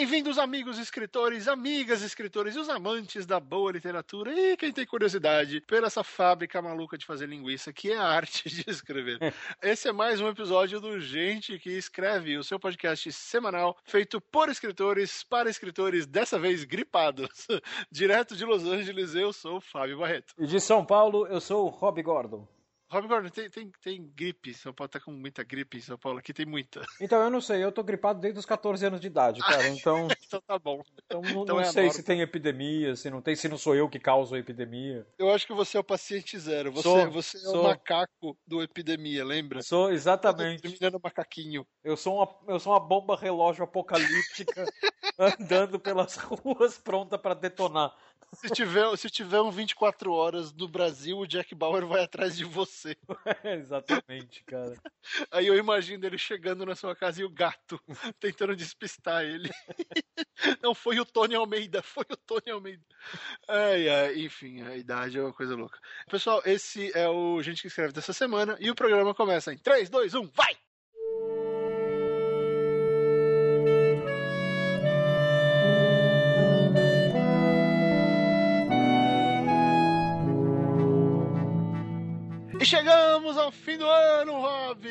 Bem-vindos, amigos escritores, amigas escritores e os amantes da boa literatura e quem tem curiosidade por essa fábrica maluca de fazer linguiça, que é a arte de escrever. Esse é mais um episódio do Gente que Escreve, o seu podcast semanal feito por escritores para escritores, dessa vez gripados. Direto de Los Angeles, eu sou o Fábio Barreto. E de São Paulo, eu sou o Rob Gordon. Rob Gordon, tem, tem, tem gripe. São Paulo tá com muita gripe em São Paulo. Aqui tem muita. Então, eu não sei. Eu tô gripado desde os 14 anos de idade, cara. Então, então tá bom. então não, não sei se tem epidemia, se não tem, se não sou eu que causo a epidemia. Eu acho que você é o paciente zero. Você, Sou, você é sou. o macaco do epidemia, lembra? Sou exatamente. Terminando macaquinho. Eu sou uma, eu sou uma bomba relógio apocalíptica andando pelas ruas pronta pra detonar. Se tiver, se tiver um 24 horas no Brasil, o Jack Bauer vai atrás de você. exatamente, cara. Aí eu imagino ele chegando na sua casa e o gato tentando despistar ele. Não, foi o Tony Almeida, foi o Tony Almeida. Ai, ai, enfim, a idade é uma coisa louca. Pessoal, esse é o Gente que Escreve dessa semana e o programa começa em 3, 2, 1, vai! E chegamos ao fim do ano, Rob!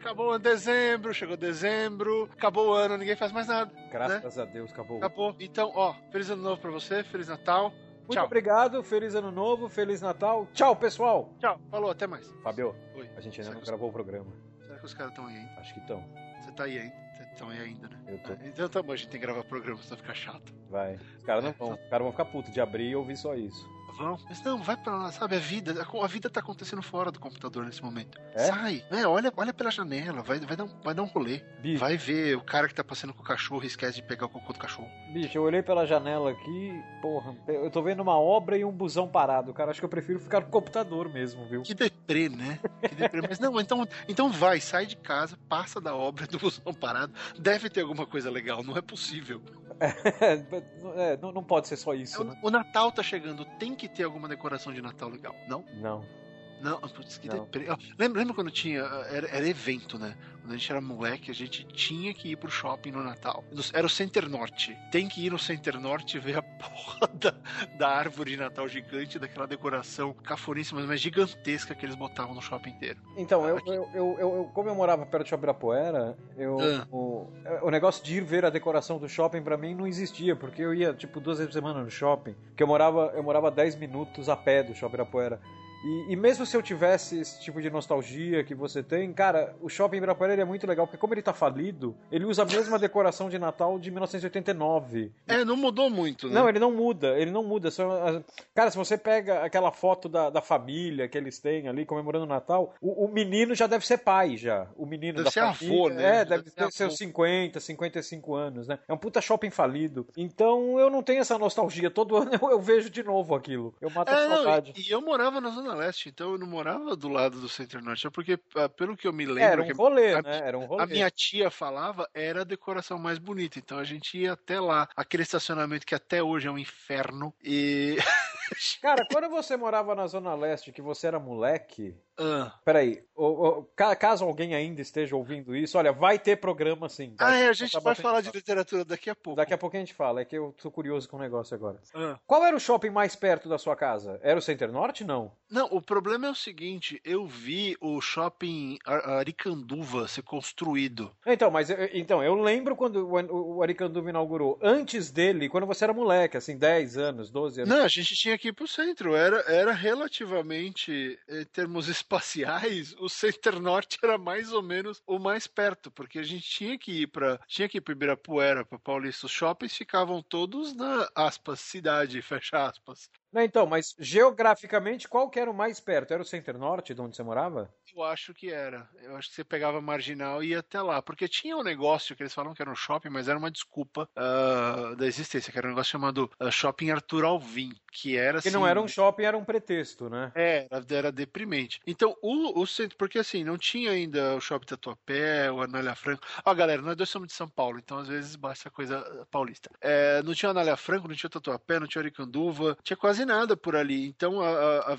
Acabou dezembro, chegou dezembro, acabou o ano, ninguém faz mais nada. Graças a Deus, acabou. Acabou. Então, ó, feliz ano novo pra você, feliz Natal. Muito Tchau. obrigado, feliz ano novo, feliz Natal. Tchau, pessoal. Tchau, falou, até mais. Fábio, Oi. a gente ainda não gravou o programa. será que os caras estão aí, hein? Acho que estão. Você tá aí, hein? Estão aí ainda, né? Eu tô. Ah, Então tá bom, a gente tem que gravar programa, senão fica chato. Vai. Os caras não vão. Os caras vão ficar putos de abrir e ouvir só isso. Vamos. Mas não, vai pra lá, sabe? A vida, a, a vida tá acontecendo fora do computador nesse momento. É? Sai, é, olha, olha pela janela, vai, vai, dar um, vai dar um rolê. Bicho, Vai ver o cara que tá passando com o cachorro e esquece de pegar o cocô do cachorro. bicho, eu olhei pela janela aqui, porra, eu tô vendo uma obra e um busão parado. Cara, acho que eu prefiro ficar no computador mesmo, viu? Que deprê, né? Que deprê. Mas não, então, então vai, sai de casa, passa da obra do busão parado. Deve ter alguma coisa legal, não é possível. É, não, não pode ser só isso, né? O, o Natal tá chegando, tem que ter alguma decoração de Natal legal, não? Não. Não, putz, que. Ó, Lembra, lembra quando tinha. Era, era evento, né? Quando a gente era moleque, a gente tinha que ir pro shopping no Natal. Era o Center Norte. Tem que ir no Center Norte ver a porra da, da árvore de Natal gigante, daquela decoração cafoníssima, mas gigantesca que eles botavam no shopping inteiro. Então, eu, eu, eu, eu- como eu morava perto de Ibirapuera, eu, Ah. o, o negócio de ir ver a decoração do shopping pra mim não existia, porque eu ia tipo duas vezes por semana no shopping, porque eu morava, eu morava 10 minutos a pé do shopping Ibirapuera. E, e mesmo se eu tivesse esse tipo de nostalgia que você tem, cara, o shopping Ibirapuera ele é muito legal, porque como ele tá falido, ele usa a mesma decoração de Natal de 1989. É, não mudou muito, né? Não, ele não muda, ele não muda. As- Cara, se você pega aquela foto da, da família que eles têm ali comemorando o Natal, o, o menino já deve ser pai já. O menino Deve da ser família. avô, né? É, deve deve ter seus 50, 55 anos, né? É um puta shopping falido. Então eu não tenho essa nostalgia. Todo ano eu, eu vejo de novo aquilo. Eu mato a É, não, saudade. e, e eu morava na Zona Leste, então eu não morava do lado do Center Norte, é porque, ah, pelo que eu me lembro, Era um que rolê, a- né? Era um rolê. A minha tia falava era a decoração mais bonita, então a gente ia até lá. Aquele estacionamento que até hoje é um inferno. E. Cara, quando você morava na Zona Leste, que você era moleque. Ah, Peraí, o- o- ca- caso alguém ainda esteja ouvindo isso, olha, vai ter programa sim. tá? Ah, é, a gente Tá vai falar de literatura daqui a pouco. Daqui a pouco a gente fala, é que eu tô curioso com o negócio agora. Ah. Qual era o shopping mais perto da sua casa? Era o Center Norte? Não. Não, o problema é o seguinte: eu vi o shopping Ar- Aricanduva ser construído. Então, mas eu, então, eu lembro quando o, o Aricanduva inaugurou. Antes dele, quando você era moleque, assim, 10 anos, 12 anos. Não, a gente tinha que ir pro centro. Era, era relativamente, em termos espaciais, o Center Norte era mais ou menos o mais perto, porque a gente tinha que ir para tinha que ir para Ibirapuera, para Paulista. Os shoppings ficavam todos na aspas cidade, fecha aspas. Não, então, mas geograficamente, qual que era o mais perto? Era o Center Norte, de onde você morava? Eu acho que era. Eu acho que você pegava marginal e ia até lá. Porque tinha um negócio que eles falam que era um shopping, mas era uma desculpa ah, da existência, que era um negócio chamado ah, Shopping Arthur Alvim, que era Que assim. não era um shopping, era um pretexto, né? É, era, era deprimente. Então, o, o centro, porque assim, não tinha ainda o Shopping Tatuapé, o Anália Franco. Ó, galera, nós dois somos de São Paulo, então às vezes basta coisa ah, paulista. É, não tinha Anália Franco, não tinha Tatuapé, não tinha Aricanduva, tinha quase nada por ali. Então, a, a, a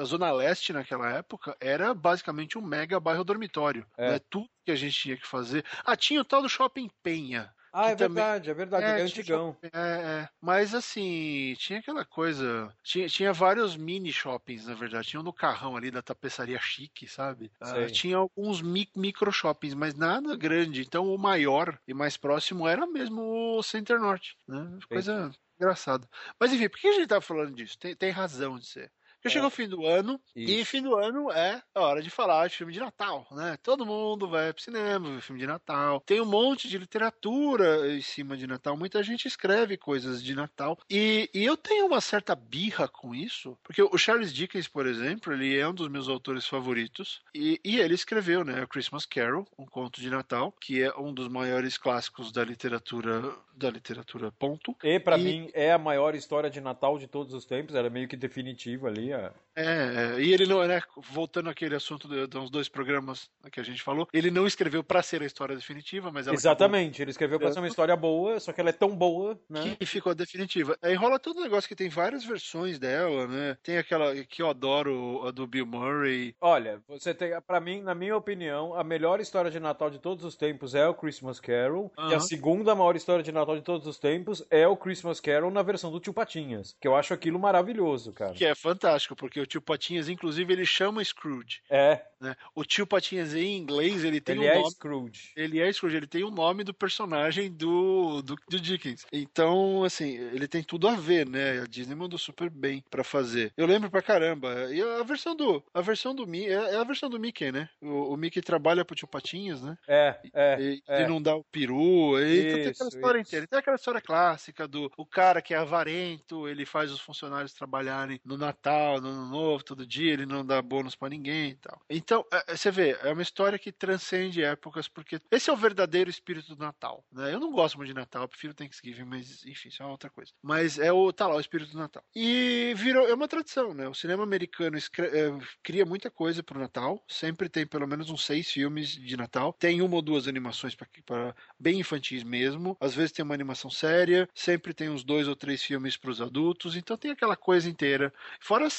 a Zona Leste naquela época era basicamente um mega bairro dormitório. É. Né? Tudo que a gente tinha que fazer. Ah, tinha o tal do Shopping Penha. Ah, é também- verdade, é verdade. é tinha antigão. shopping, É, é. Mas assim, tinha aquela coisa. Tinha, tinha vários mini shoppings, na verdade. Tinha um no carrão ali da tapeçaria chique, sabe? Sei. tinha alguns mi- micro shoppings, mas nada grande. Então o maior e mais próximo era mesmo o Center Norte. Né? Coisa engraçada. Mas enfim, por que a gente tá falando disso? Tem, tem razão de ser. Porque É. chegou o fim do ano, e Isso. fim do ano é a hora de falar de filme de Natal, né? Todo mundo vai pro cinema, ver filme de Natal. Tem um monte de literatura em cima de Natal. Muita gente escreve coisas de Natal. E, e eu tenho uma certa birra com isso, porque o Charles Dickens, por exemplo, ele é um dos meus autores favoritos. E, e ele escreveu, né? A Christmas Carol, um conto de Natal, que é um dos maiores clássicos da literatura, da literatura ponto. E pra E- mim é a maior história de Natal de todos os tempos, era meio que definitiva ali. A- É, é, e ele não, né, voltando àquele assunto de, uns dois programas que a gente falou, ele não escreveu pra ser a história definitiva, mas ela Exatamente, ele escreveu pra ser uma história boa, só que ela é tão boa, né? acabou que ficou definitiva. Aí rola todo um negócio que tem várias versões dela, né? Tem aquela que eu adoro, a do Bill Murray. Olha, você tem, para mim, na minha opinião, a melhor história de Natal de todos os tempos é o Christmas Carol, e a segunda maior história de Natal de todos os tempos é o Christmas Carol na versão do Tio Patinhas, que eu acho aquilo maravilhoso, cara. Que é fantástico, porque o tio Patinhas, inclusive, ele chama Scrooge. É, Né? O tio Patinhas em inglês, ele tem ele um é nome. Scrooge. Ele é Scrooge, ele tem o nome do personagem do, do, do Dickens. Então, assim, ele tem tudo a ver, né? A Disney mandou super bem pra fazer. Eu lembro pra caramba. E a versão do. A versão do Mickey. É é a versão do Mickey, né? O, o Mickey trabalha pro tio Patinhas, né? É, é. E, é. e não dá o peru. E então tem aquela Isso, história isso. inteira. Tem aquela história clássica do o cara que é avarento, ele faz os funcionários trabalharem no Natal, no Ano Novo, todo dia, ele não dá bônus pra ninguém e tal. Então, é, é, você vê, é uma história que transcende épocas, porque esse é o verdadeiro espírito do Natal. Né? Eu não gosto muito de Natal, eu prefiro Thanksgiving, mas enfim, isso é outra coisa. Mas é o, tá lá, o espírito do Natal. E virou, é uma tradição, né? O cinema americano é, cria muita coisa pro Natal, sempre tem pelo menos uns seis filmes de Natal, tem uma ou duas animações para bem infantis mesmo, às vezes tem uma animação séria, sempre tem uns dois ou três filmes para os adultos, então tem aquela coisa inteira. Fora as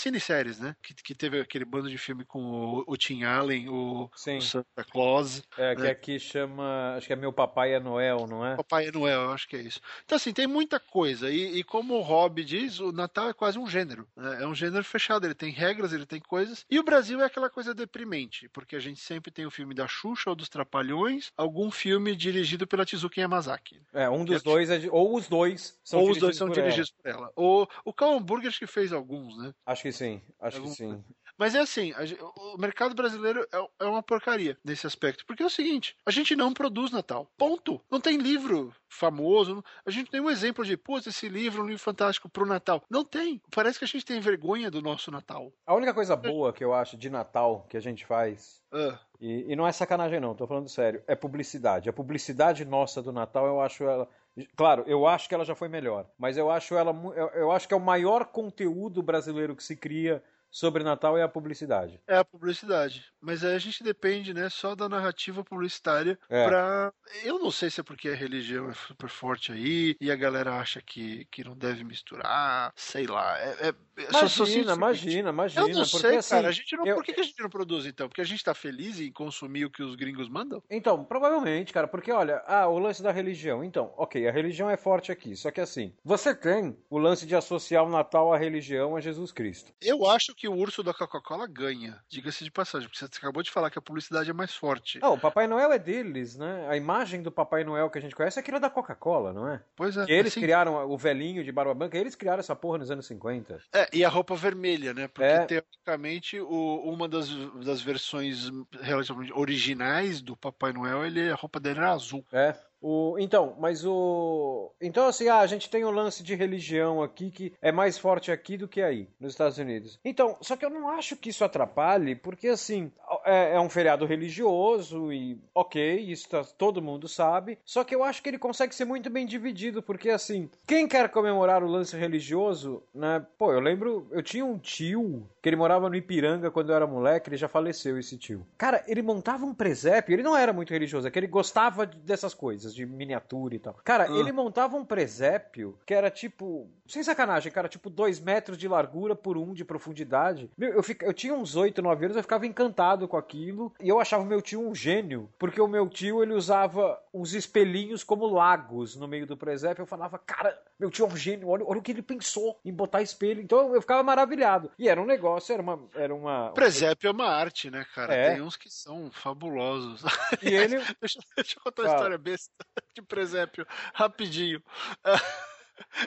cineséries, né? Que, que teve aquele bando de filme com o, o Tim Allen, o, o Santa Claus, É, que É. aqui chama. Acho que é Meu Papai é Noel, não é? Papai Noel, eu acho que é isso. Então, assim, tem muita coisa. E, e como o Rob diz, o Natal é quase um gênero. né? É um gênero fechado, ele tem regras, ele tem coisas. E o Brasil é aquela coisa deprimente, porque a gente sempre tem o filme da Xuxa ou dos Trapalhões, algum filme dirigido pela Tizuki Yamazaki. É, um dos Eu- dois é de, Ou os dois são ou os dois são por ela. dirigidos por ela. O, o Cal Hamburger acho que fez alguns, né? Acho que sim, acho que Algum- sim. Mas é assim, o mercado brasileiro é, é uma porcaria nesse aspecto. Porque é o seguinte, a gente não produz Natal. Ponto. Não tem livro famoso. A gente tem um exemplo de, pô, esse livro é um livro fantástico pro Natal. Não tem. Parece que a gente tem vergonha do nosso Natal. A única coisa boa que eu acho de Natal que a gente faz, Ah, e, e não é sacanagem não, tô falando sério, é publicidade. A publicidade nossa do Natal, eu acho ela. Claro, eu acho que ela já foi melhor, mas eu acho ela. eu acho que é o maior conteúdo brasileiro que se cria sobre Natal é a publicidade. é a publicidade. Mas aí a gente depende, né, só da narrativa publicitária É. pra. Eu não sei se é porque a religião é super forte aí e a galera acha que, que não deve misturar. Sei lá. É, é- eu só- só Imagina, imagina, imagina. Eu não porque, sei, assim, cara. A gente não, eu- Por que, que a gente não produz, então? Porque a gente tá feliz em consumir o que os gringos mandam? Então, provavelmente, cara, porque olha, ah, o lance da religião. Então, ok, a religião é forte aqui, só que assim, você tem o lance de associar o Natal à religião a Jesus Cristo. Eu acho que o urso da Coca-Cola ganha. Diga-se de passagem, porque você acabou de falar que a publicidade é mais forte. Não, o Papai Noel é deles, né? A imagem do Papai Noel que a gente conhece é aquilo da Coca-Cola, não é? Pois é. Que eles assim, criaram o velhinho de barba branca, eles criaram essa porra nos anos 50. É, e a roupa vermelha, né? Porque É. teoricamente o- uma das, das versões relativamente originais do Papai Noel, ele, a roupa dele era azul. É. O, então, mas o. Então, assim, ah, a gente tem o lance de religião aqui que é mais forte aqui do que aí, nos Estados Unidos. Então, só que eu não acho que isso atrapalhe, porque, assim, é, é um feriado religioso e, ok, isso tá- todo mundo sabe. Só que eu acho que ele consegue ser muito bem dividido, porque, assim, quem quer comemorar o lance religioso, né? Pô, eu lembro, eu tinha um tio que ele morava no Ipiranga quando eu era moleque, ele já faleceu, esse tio. Cara, ele montava um presépio, ele não era muito religioso, é que ele gostava dessas coisas, de miniatura e tal. Cara, ele montava um presépio que era tipo, sem sacanagem, cara, tipo dois metros de largura por um de profundidade. Meu, eu, fica, eu tinha uns 8, 9 anos, eu ficava encantado com aquilo, e eu achava meu tio um gênio, porque o meu tio, ele usava uns espelhinhos como lagos no meio do presépio, eu falava, cara, meu tio é um gênio, olha, olha o que ele pensou em botar espelho. Então eu ficava maravilhado. E era um negócio, era uma. Era uma... Presépio é uma arte, né, cara? É. Tem uns que são fabulosos. E ele. deixa, deixa eu contar uma história besta de presépio, rapidinho.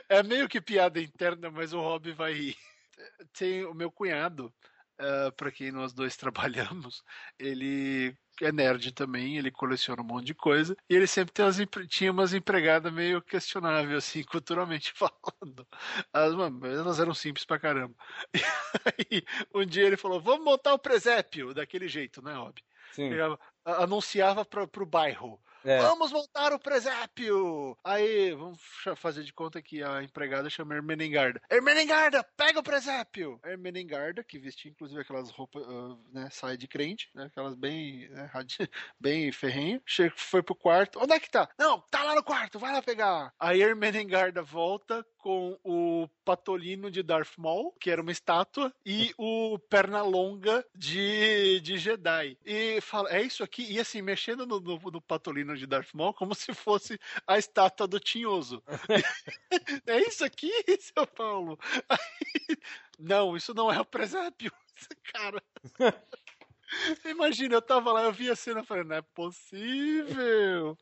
É meio que piada interna, mas o Rob vai rir. Tem o meu cunhado, uh, para quem nós dois trabalhamos, ele é nerd também, ele coleciona um monte de coisa, e ele sempre umas, tinha umas empregadas meio questionáveis, assim, culturalmente falando. As, mano, elas eram simples pra caramba. E aí, um dia ele falou: vamos montar o presépio, daquele jeito, né, Rob? Sim. Anunciava para pro bairro. É. Vamos montar o presépio! Aí, vamos fazer de conta que a empregada chama Ermeningarda. Ermeningarda, pega o presépio! Ermeningarda, que vestia inclusive aquelas roupas, uh, né, sai de crente, né, aquelas bem, né, bem. Chega, foi pro quarto. Onde é que tá? Não, tá lá no quarto, vai lá pegar. Aí Ermeningarda volta com o Patolino de Darth Maul, que era uma estátua, e o Pernalonga de, de Jedi. E fala, é isso aqui? E assim, mexendo no, no, no Patolino de Darth Maul como se fosse a estátua do Tinhoso. é isso aqui, seu Paulo? Aí, não, isso não é o presépio. Cara. Imagina, eu tava lá, eu vi a cena e falei, não é possível.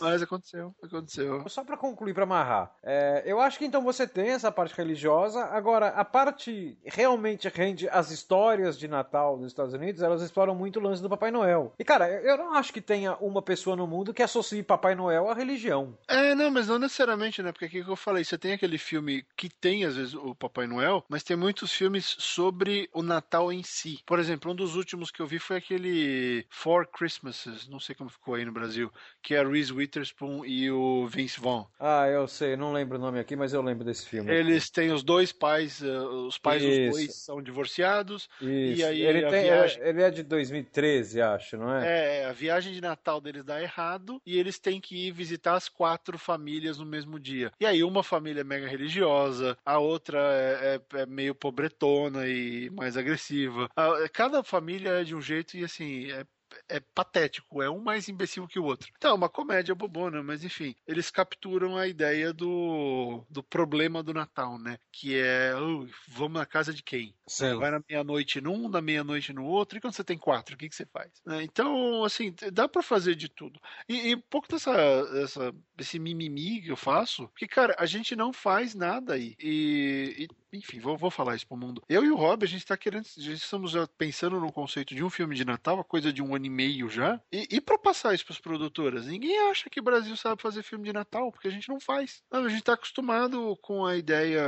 Mas aconteceu, aconteceu. Só para concluir, para amarrar, é, eu acho que então você tem essa parte religiosa, agora a parte realmente rende as histórias de Natal nos Estados Unidos, elas exploram muito o lance do Papai Noel. E cara, eu não acho que tenha uma pessoa no mundo que associe Papai Noel à religião. É, não, mas não necessariamente, né? Porque aqui que eu falei, você tem aquele filme que tem às vezes o Papai Noel, mas tem muitos filmes sobre o Natal em si. Por exemplo, um dos últimos que eu vi foi aquele Four Christmases, não sei como ficou aí no Brasil, que é a Reese Witherspoon e o Vince Vaughn. Ah, eu sei, não lembro o nome aqui, mas eu lembro desse filme. Eles têm os dois pais, uh, os pais Isso. dos dois são divorciados. Isso. E aí ele, tem, viagem... é, ele é de 2013, acho, não é? É, a viagem de Natal deles dá errado e eles têm que ir visitar as quatro famílias no mesmo dia. E aí uma família é mega religiosa, a outra é, é, é meio pobretona e mais agressiva. A, cada família é de um jeito e assim, é é patético, é um mais imbecil que o outro. Então, é uma comédia bobona, mas enfim, eles capturam a ideia do, do problema do Natal, né? Que é, oh, vamos na casa de quem? Sim. Vai na meia-noite num, na meia-noite no outro, e quando você tem quatro, o que, que você faz? Né? Então, assim, dá para fazer de tudo. E, e um pouco dessa, essa, esse mimimi que eu faço, porque, cara, a gente não faz nada aí. E, e enfim, vou, vou falar isso pro mundo. Eu e o Rob, a gente tá querendo, a gente estamos pensando no conceito de um filme de Natal, a coisa de um ano e meio já, e, e para passar isso pras produtoras. Ninguém acha que o Brasil sabe fazer filme de Natal, porque a gente não faz. Não, a gente tá acostumado com a ideia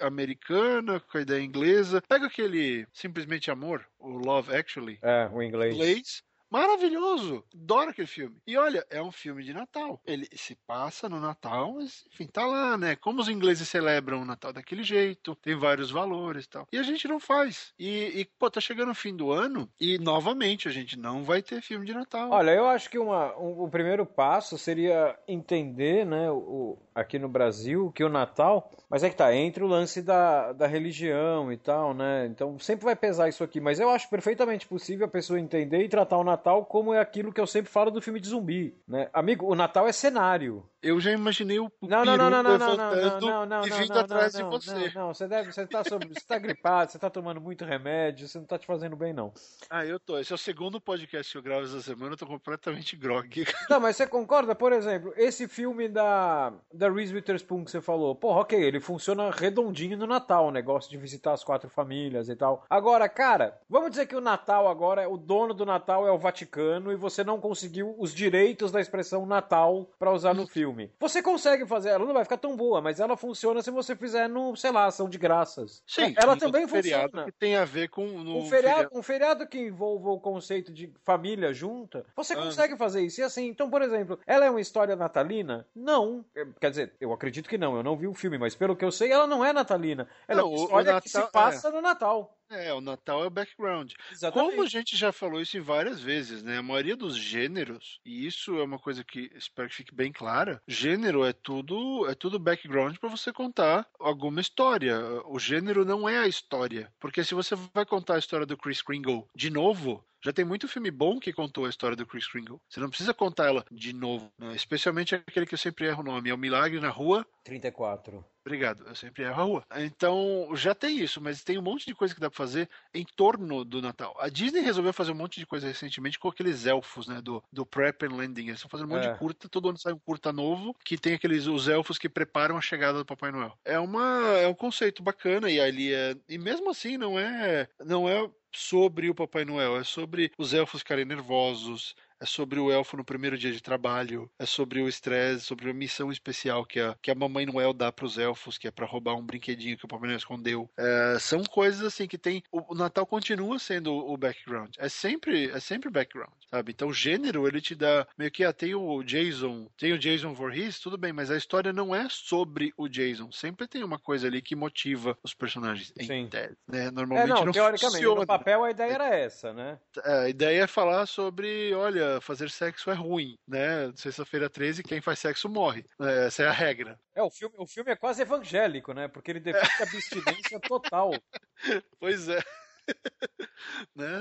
americana, com a ideia inglesa. Pega aquele Simplesmente Amor, o Love Actually. É, o inglês. inglês Maravilhoso! Adoro aquele filme. E olha, é um filme de Natal. Ele se passa no Natal, mas enfim, tá lá, né? Como os ingleses celebram o Natal daquele jeito, tem vários valores e tal. E a gente não faz. E, e, pô, tá chegando o fim do ano e novamente a gente não vai ter filme de Natal. Olha, eu acho que uma, um, o primeiro passo seria entender, né, o, aqui no Brasil, que o Natal. Mas é que tá, entre o lance da, da religião e tal, né? Então sempre vai pesar isso aqui. Mas eu acho perfeitamente possível a pessoa entender e tratar o Natal como é aquilo que eu sempre falo do filme de zumbi, né? Amigo, o Natal é cenário. Eu já imaginei o não, não, não, não, não, não, não, não, não, e vindo atrás de você. Não, não, você deve, você tá, você tá gripado, você tá tomando muito remédio, você não tá te fazendo bem não. Ah, eu tô. Esse é o segundo podcast que eu gravo essa semana, eu tô completamente grog. Não, mas você concorda? Por exemplo, esse filme da da Reese Witherspoon que você falou, porra, ok, ele funciona redondinho no Natal, o negócio de visitar as quatro famílias e tal. Agora, cara, vamos dizer que o Natal agora, o dono do Natal é o Vaticano e você não conseguiu os direitos da expressão Natal para usar no filme. Você consegue fazer, ela não vai ficar tão boa, mas ela funciona se você fizer no, sei lá, ação de graças. Sim, ela também funciona. que tem a ver com no um feriado, feriado, um feriado que envolva o conceito de família junta. Você ah. consegue fazer isso. E assim, então, por exemplo, ela é uma história natalina? Não. Quer dizer, eu acredito que não, eu não vi o filme, mas pelo que eu sei, ela não é natalina. Ela Não, é o- uma história que Natal- se passa no Natal. É, o Natal é o background. Exatamente. Como a gente já falou isso várias vezes, né? A maioria dos gêneros, e isso é uma coisa que espero que fique bem clara, gênero é tudo é tudo background para você contar alguma história. O gênero não é a história, porque se você vai contar a história do Chris Kringle de novo, já tem muito filme bom que contou a história do Chris Kringle. Você não precisa contar ela de novo, né? especialmente aquele que eu sempre erro o nome, é o Milagre na Rua. 34. Obrigado, eu sempre erro a rua. Então, já tem isso, mas tem um monte de coisa que dá pra fazer em torno do Natal. A Disney resolveu fazer um monte de coisa recentemente com aqueles elfos, né, do, do Prep and Landing. Eles estão fazendo um monte É. de curta, todo ano sai um curta novo, que tem aqueles, os elfos que preparam a chegada do Papai Noel. É uma, é um conceito bacana e ali é, e mesmo assim não é, não é sobre o Papai Noel, é sobre os elfos ficarem nervosos, é sobre o elfo no primeiro dia de trabalho, é sobre o estresse, sobre a missão especial que a, que a Mamãe Noel dá para os elfos, que é para roubar um brinquedinho que o Papai Noel escondeu. É, são coisas assim que tem. O, o Natal continua sendo o background. É sempre, é sempre background, sabe? Então o gênero ele te dá meio que ah, tem o Jason, tem o Jason Voorhees, tudo bem, mas a história não é sobre o Jason. Sempre tem uma coisa ali que motiva os personagens. Em Sim. tese, né? É, Normalmente não, não, teoricamente, funciona. no papel a ideia era essa, né? É, A ideia é falar sobre, olha, fazer sexo é ruim, né? Sexta-feira 13, quem faz sexo morre. É, Essa é a regra. É, o filme, o filme é quase evangélico, né? Porque ele defende a abstinência total. Pois é. né?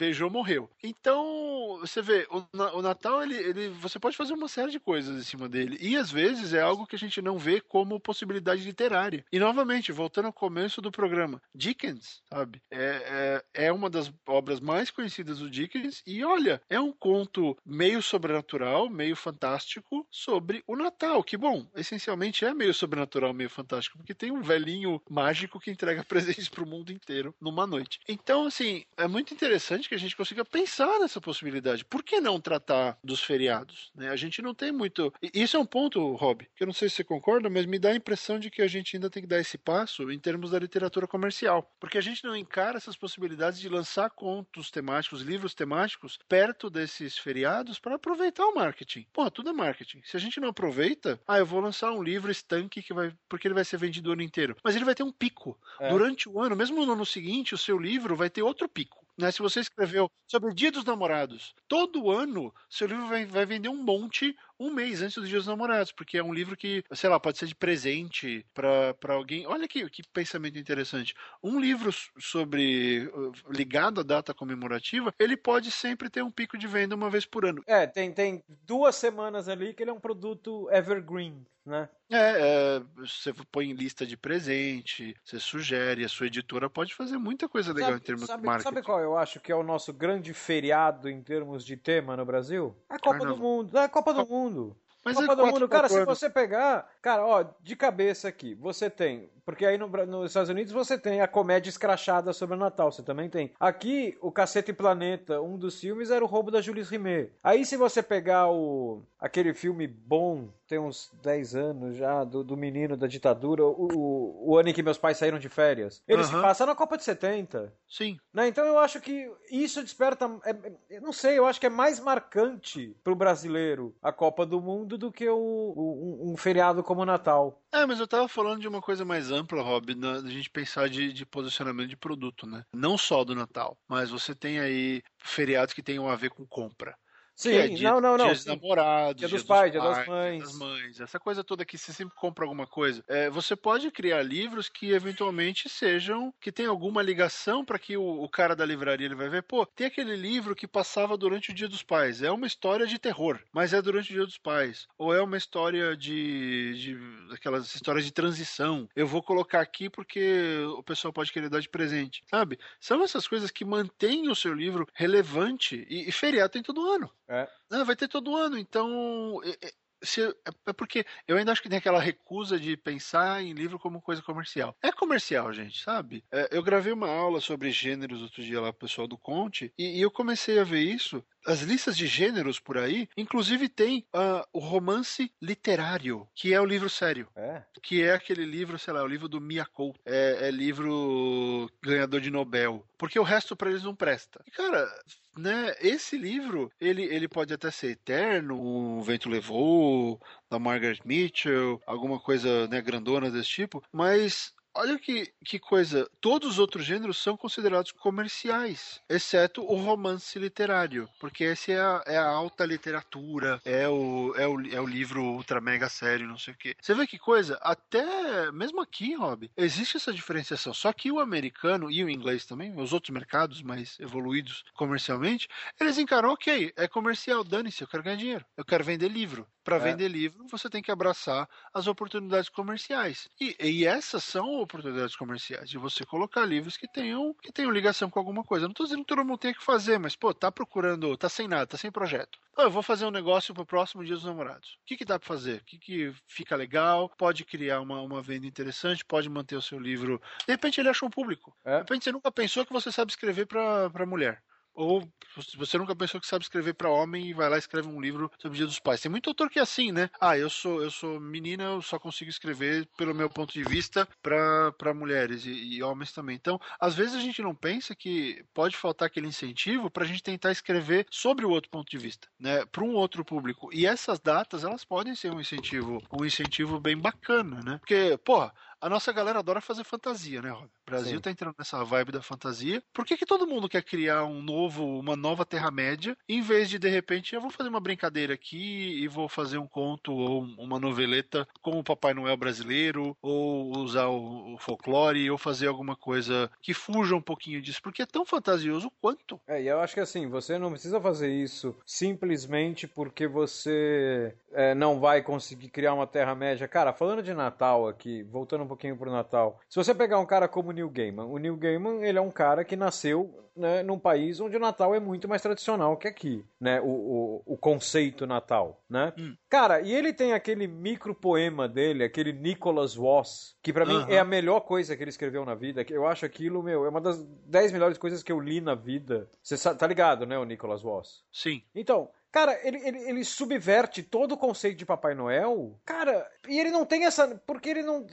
Beijou, morreu. Então, você vê, o, o Natal, ele, ele, você pode fazer uma série de coisas em cima dele. E às vezes é algo que a gente não vê como possibilidade literária. E novamente, voltando ao começo do programa, Dickens, sabe? É, é, é uma das obras mais conhecidas do Dickens. E olha, é um conto meio sobrenatural, meio fantástico sobre o Natal. Que bom, essencialmente é meio sobrenatural, meio fantástico, porque tem um velhinho mágico que entrega presentes pro mundo inteiro numa noite. Então, assim, é muito interessante que a gente consiga pensar nessa possibilidade. Por que não tratar dos feriados? né? A gente não tem muito. Isso é um ponto, Rob, que eu não sei se você concorda, mas me dá a impressão de que a gente ainda tem que dar esse passo em termos da literatura comercial. Porque a gente não encara essas possibilidades de lançar contos temáticos, livros temáticos, perto desses feriados para aproveitar o marketing. Pô, tudo é marketing. Se a gente não aproveita, ah, eu vou lançar um livro estanque que vai. porque ele vai ser vendido o ano inteiro. Mas ele vai ter um pico. É. Durante o ano, mesmo no ano seguinte, o seu livro vai ter outro pico. Né? Se você escreveu sobre o Dia dos Namorados, todo ano seu livro vai, vai vender um monte um mês antes do Dia dos Namorados, porque é um livro que, sei lá, pode ser de presente para alguém. Olha que, que pensamento interessante. Um livro sobre uh, ligado à data comemorativa, ele pode sempre ter um pico de venda uma vez por ano. É, tem, tem duas semanas ali que ele é um produto evergreen, né? É, é, você põe em lista de presente, você sugere, a sua editora pode fazer muita coisa legal em termos sabe, de marketing. sabe qual eu acho que é o nosso grande feriado em termos de tema no Brasil? A Copa Carnaval. do Mundo. É a Copa do Mundo. Mas Copa é do Mundo, cara, se você pegar, cara, ó, de cabeça aqui, você tem, porque aí no, nos Estados Unidos você tem a comédia escrachada sobre o Natal, você também tem. Aqui, o Cacete Planeta, um dos filmes era o roubo da Julius Rimet. Aí se você pegar o aquele filme bom, tem uns 10 anos já, do, do menino da ditadura, o, o, ano em que meus pais saíram de férias, ele se Aham. passa na Copa de 70. Sim. Né? Então eu acho que isso desperta. é- é- eu não sei, eu acho que é mais marcante pro brasileiro a Copa do Mundo do que o, o- um, um feriado como o Natal. É, mas eu tava falando de uma coisa mais ampla, Rob, da gente pensar de, de posicionamento de produto, né? Não só do Natal, mas você tem aí feriados que tenham a ver com compra. Sim, é dia, não, não, não. Dia dos namorados, Dia dos pais, dia das mães. Dia das mães, essa coisa toda que você sempre compra alguma coisa. É, você pode criar livros que eventualmente sejam, que tem alguma ligação para que o, o cara da livraria ele vai ver, pô, tem aquele livro que passava durante o Dia dos Pais. É uma história de terror, mas é durante o Dia dos Pais. Ou é uma história de, de aquelas histórias de transição. Eu vou colocar aqui porque o pessoal pode querer dar de presente, sabe? São essas coisas que mantêm o seu livro relevante e, e feriado tem todo ano. É. Ah, vai ter todo ano, então. é- é- se- é- é porque eu ainda acho que tem aquela recusa de pensar em livro como coisa comercial. É comercial, gente, sabe? É, eu gravei uma aula sobre gêneros outro dia lá pro pessoal do Conte e, e eu comecei a ver isso. As listas de gêneros por aí, inclusive tem uh, o romance literário, que é o livro sério. É. Que é aquele livro, sei lá, o livro do Miyako. É, é livro ganhador de Nobel. Porque o resto para eles não presta. E, cara, né, esse livro, ele, ele pode até ser eterno, um vento levou, da Margaret Mitchell, alguma coisa né, grandona desse tipo, mas Olha que, que coisa, todos os outros gêneros são considerados comerciais, exceto o romance literário, porque esse é a, é a alta literatura, é o, é, o, é o livro ultra mega sério, não sei o quê. Você vê que coisa, até mesmo aqui, Rob, existe essa diferenciação, só que o americano e o inglês também, os outros mercados mais evoluídos comercialmente, eles encaram, ok, é comercial, dane-se, eu quero ganhar dinheiro, eu quero vender livro. Para é. vender livro, você tem que abraçar as oportunidades comerciais. E, e essas são oportunidades comerciais, de você colocar livros que tenham, que tenham ligação com alguma coisa. Não estou dizendo que todo mundo tem que fazer, mas, pô, tá procurando, tá sem nada, tá sem projeto. Então, eu vou fazer um negócio pro próximo Dia dos Namorados. O que, que dá para fazer? O que, que fica legal? Pode criar uma, uma venda interessante, pode manter o seu livro. De repente ele achou um público. É. De repente você nunca pensou que você sabe escrever para mulher. Ou você nunca pensou que sabe escrever para homem e vai lá e escreve um livro sobre o Dia dos Pais. Tem muito autor que é assim, né? Ah, eu sou eu sou menina, eu só consigo escrever pelo meu ponto de vista para mulheres e, e, homens também. Então, às vezes a gente não pensa que pode faltar aquele incentivo para a gente tentar escrever sobre o outro ponto de vista, né? Para um outro público. E essas datas, elas podem ser um incentivo, um incentivo bem bacana, né? Porque, pô, a nossa galera adora fazer fantasia, né, Rob? O Brasil Sim. tá entrando nessa vibe da fantasia. Por que, que todo mundo quer criar um novo, uma nova Terra-média, em vez de, de repente, eu vou fazer uma brincadeira aqui e vou fazer um conto ou uma noveleta com o Papai Noel brasileiro, ou usar o, o folclore, ou fazer alguma coisa que fuja um pouquinho disso, porque é tão fantasioso quanto. É, e eu acho que assim, você não precisa fazer isso simplesmente porque você é, não vai conseguir criar uma Terra-média. Cara, falando de Natal aqui, voltando pouquinho pro Natal. Se você pegar um cara como o Neil Gaiman, o Neil Gaiman, ele é um cara que nasceu né, num país onde o Natal é muito mais tradicional que aqui, né? O, o, o conceito Natal, né? Hum. Cara, e ele tem aquele micro poema dele, aquele Nicholas Voss, que para mim é a melhor coisa que ele escreveu na vida. Eu acho aquilo, meu, é uma das dez melhores coisas que eu li na vida. Você tá ligado, né, o Nicholas Voss? Sim. Então, Cara, ele, ele, ele, subverte todo o conceito de Papai Noel. Cara, e ele não tem essa. Porque ele não.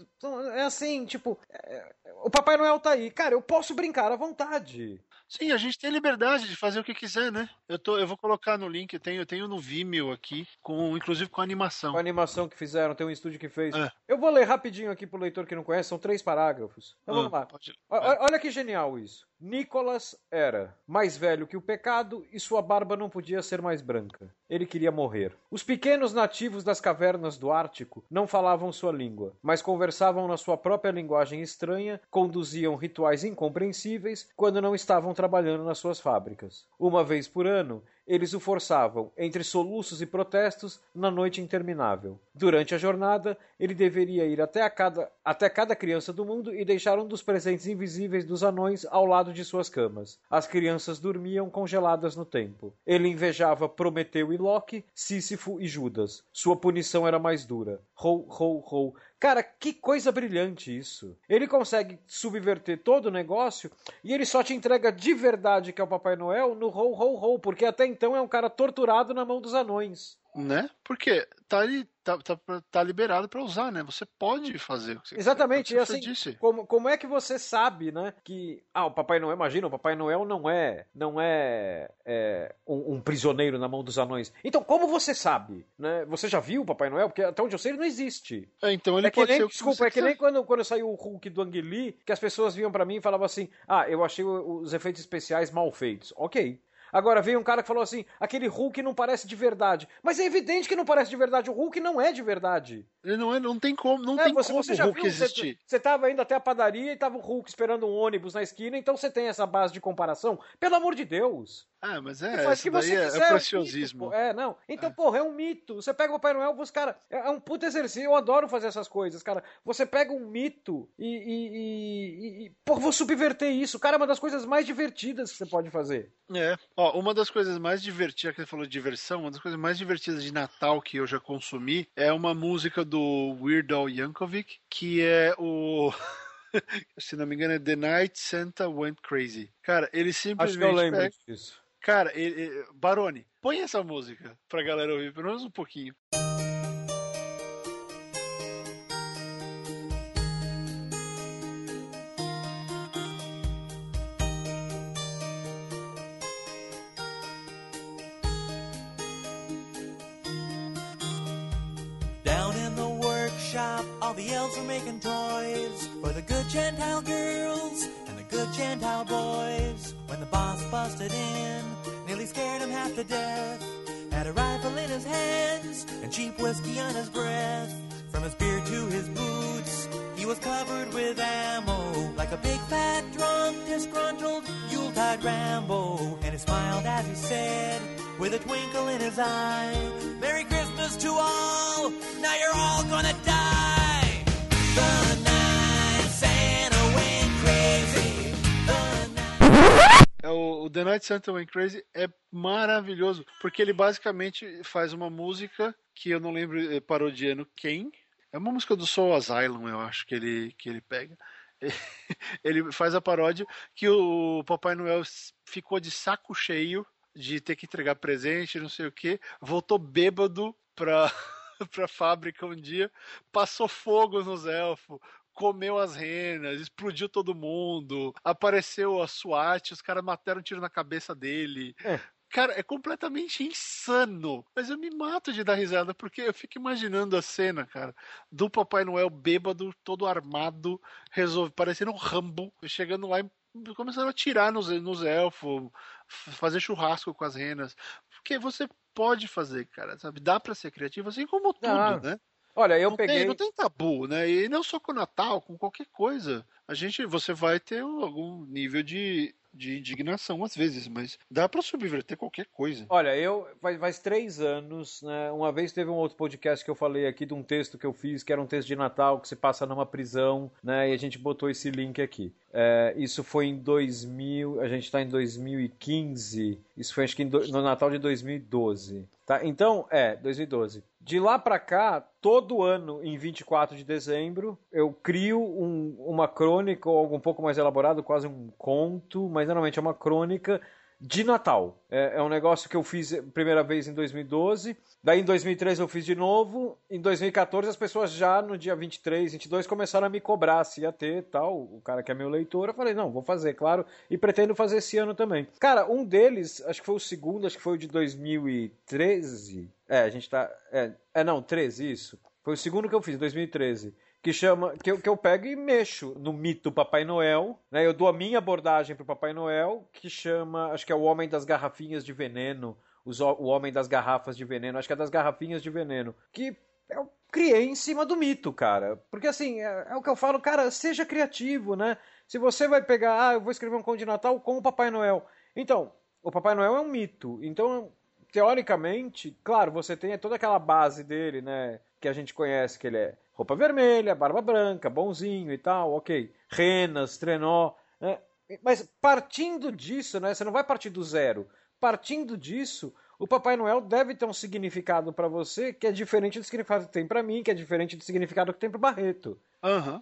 É assim, tipo. É, o Papai Noel tá aí. Cara, eu posso brincar à vontade. Sim, a gente tem liberdade de fazer o que quiser, né? Eu, tô, eu vou colocar no link, eu tenho, eu tenho no Vimeo aqui, com, inclusive com animação. Com a animação que fizeram, tem um estúdio que fez. É. Eu vou ler rapidinho aqui pro leitor que não conhece, são três parágrafos. Então ah, vamos lá. Pode... Olha que genial isso. Nicholas era mais velho que o pecado e sua barba não podia ser mais branca. Ele queria morrer. Os pequenos nativos das cavernas do Ártico não falavam sua língua, mas conversavam na sua própria linguagem estranha, conduziam rituais incompreensíveis quando não estavam trabalhando nas suas fábricas. Uma vez por ano, eles o forçavam, entre soluços e protestos, na noite interminável. Durante a jornada, ele deveria ir até, cada, até cada criança do mundo e deixar um dos presentes invisíveis dos anões ao lado de suas camas. As crianças dormiam congeladas no tempo. Ele invejava Prometeu e Loki, Sísifo e Judas. Sua punição era mais dura. Rou, rou, rou. Cara, que coisa brilhante isso. Ele consegue subverter todo o negócio e ele só te entrega de verdade que é o Papai Noel no Rou Rou Rou, porque até então é um cara torturado na mão dos anões. Né? Porque tá ali, tá, tá, tá liberado para usar, né? Você pode fazer o que você Exatamente, e assim, disse. Como, como é que você sabe, né? Que. Ah, o Papai Noel, imagina, o Papai Noel não é não é, é um, um, prisioneiro na mão dos anões. Então, como você sabe? Né? Você já viu o Papai Noel? Porque até onde eu sei ele não existe. É, então ele é pode nem, ser. Desculpa, é que nem quando, quando saiu o Hulk do Ang Lee, que as pessoas vinham para mim e falavam assim: Ah, eu achei os efeitos especiais mal feitos. Ok. Agora veio um cara que falou assim: aquele Hulk não parece de verdade. Mas é evidente que não parece de verdade. O Hulk não é de verdade. Ele não é, não tem como, não é, tem você, como você o Hulk viu, existir. Você, estava indo até a padaria e tava o Hulk esperando um ônibus na esquina, então você tem essa base de comparação. Pelo amor de Deus. Ah, mas é, faz que você é, quiser, é preciosismo. É, um mito, é, não. Então, é. porra, é um mito. Você pega o Papai Noel, você, cara, é, é um puto exercício. Eu adoro fazer essas coisas, cara. Você pega um mito e, e, e, e porra, vou subverter isso. Cara, é uma das coisas mais divertidas que você pode fazer. É. Ó, uma das coisas mais divertidas, que você falou de diversão, uma das coisas mais divertidas de Natal que eu já consumi é uma música do Weird Al Yankovic, que é o. Se não me engano, é The Night Santa Went Crazy. Cara, ele simplesmente. Acho que eu lembro pega... disso Cara, ele, Barone, põe essa música pra galera ouvir, pelo menos um pouquinho. Down whiskey on his breath. From his beard to his boots, he was covered with ammo, like a big fat drunk, disgruntled Yuletide Rambo. And he smiled as he said, with a twinkle in his eye, Merry Christmas to all, now you're all gonna die. The É o, o The Night Santa Went Crazy é maravilhoso, porque ele basicamente faz uma música que eu não lembro eh, parodiando quem. É uma música do Soul Asylum, eu acho que ele, que ele pega. Ele faz a paródia que o Papai Noel ficou de saco cheio de ter que entregar presente, não sei o que, voltou bêbado pra, pra fábrica um dia, passou fogo nos elfos, comeu as renas, explodiu todo mundo, apareceu a SWAT, os caras mataram um tiro na cabeça dele. É. Cara, é completamente insano. Mas eu me mato de dar risada, porque eu fico imaginando a cena, cara, do Papai Noel bêbado, todo armado, resolve, parecendo um Rambo, chegando lá e começando a atirar nos, nos elfos, fazer churrasco com as renas. Porque você pode fazer, cara, sabe? Dá pra ser criativo, assim como tudo, né? Olha, eu não, peguei. tem, não tem tabu, né? E não só com o Natal, com qualquer coisa. A gente, você vai ter algum nível de, de indignação às vezes, mas dá pra subverter qualquer coisa. Olha, eu faz, faz três anos, né? Uma vez teve um outro podcast que eu falei aqui de um texto que eu fiz, que era um texto de Natal que se passa numa prisão, né? E a gente botou esse link aqui. É, isso foi em 2000, a gente está em 2015. Isso foi acho que do- no Natal de 2012. Tá? Então, é, 2012. De lá pra cá, todo ano, em 24 de dezembro, eu crio um- uma crônica ou algo um pouco mais elaborado, quase um conto, mas normalmente é uma crônica de Natal. É, é um negócio que eu fiz primeira vez em 2012, daí em 2013 eu fiz de novo, em 2014 as pessoas já no dia 23, 22 começaram a me cobrar se ia ter tal, o cara que é meu leitor, eu falei, não, vou fazer, claro, e pretendo fazer esse ano também. Cara, um deles, acho que foi o segundo, acho que foi o de 2013, é, a gente tá, é, é não, 13, isso, foi o segundo que eu fiz, em 2013 que chama que eu, que eu pego e mexo no mito Papai Noel, né? Eu dou a minha abordagem pro Papai Noel, que chama, acho que é o Homem das Garrafinhas de Veneno, os, o Homem das Garrafas de Veneno, acho que é das Garrafinhas de Veneno, que eu criei em cima do mito, cara. Porque assim, é, é o que eu falo, cara, seja criativo, né? Se você vai pegar, ah, eu vou escrever um conto de Natal com o Papai Noel. Então, o Papai Noel é um mito. Então, teoricamente, claro, você tem toda aquela base dele, né? Que a gente conhece, que ele é roupa vermelha, barba branca, bonzinho e tal, ok. Renas, trenó, né? Mas partindo disso, né? Você não vai partir do zero. Partindo disso, o Papai Noel deve ter um significado para você que é diferente do significado que tem para mim, que é diferente do significado que tem pro Barreto.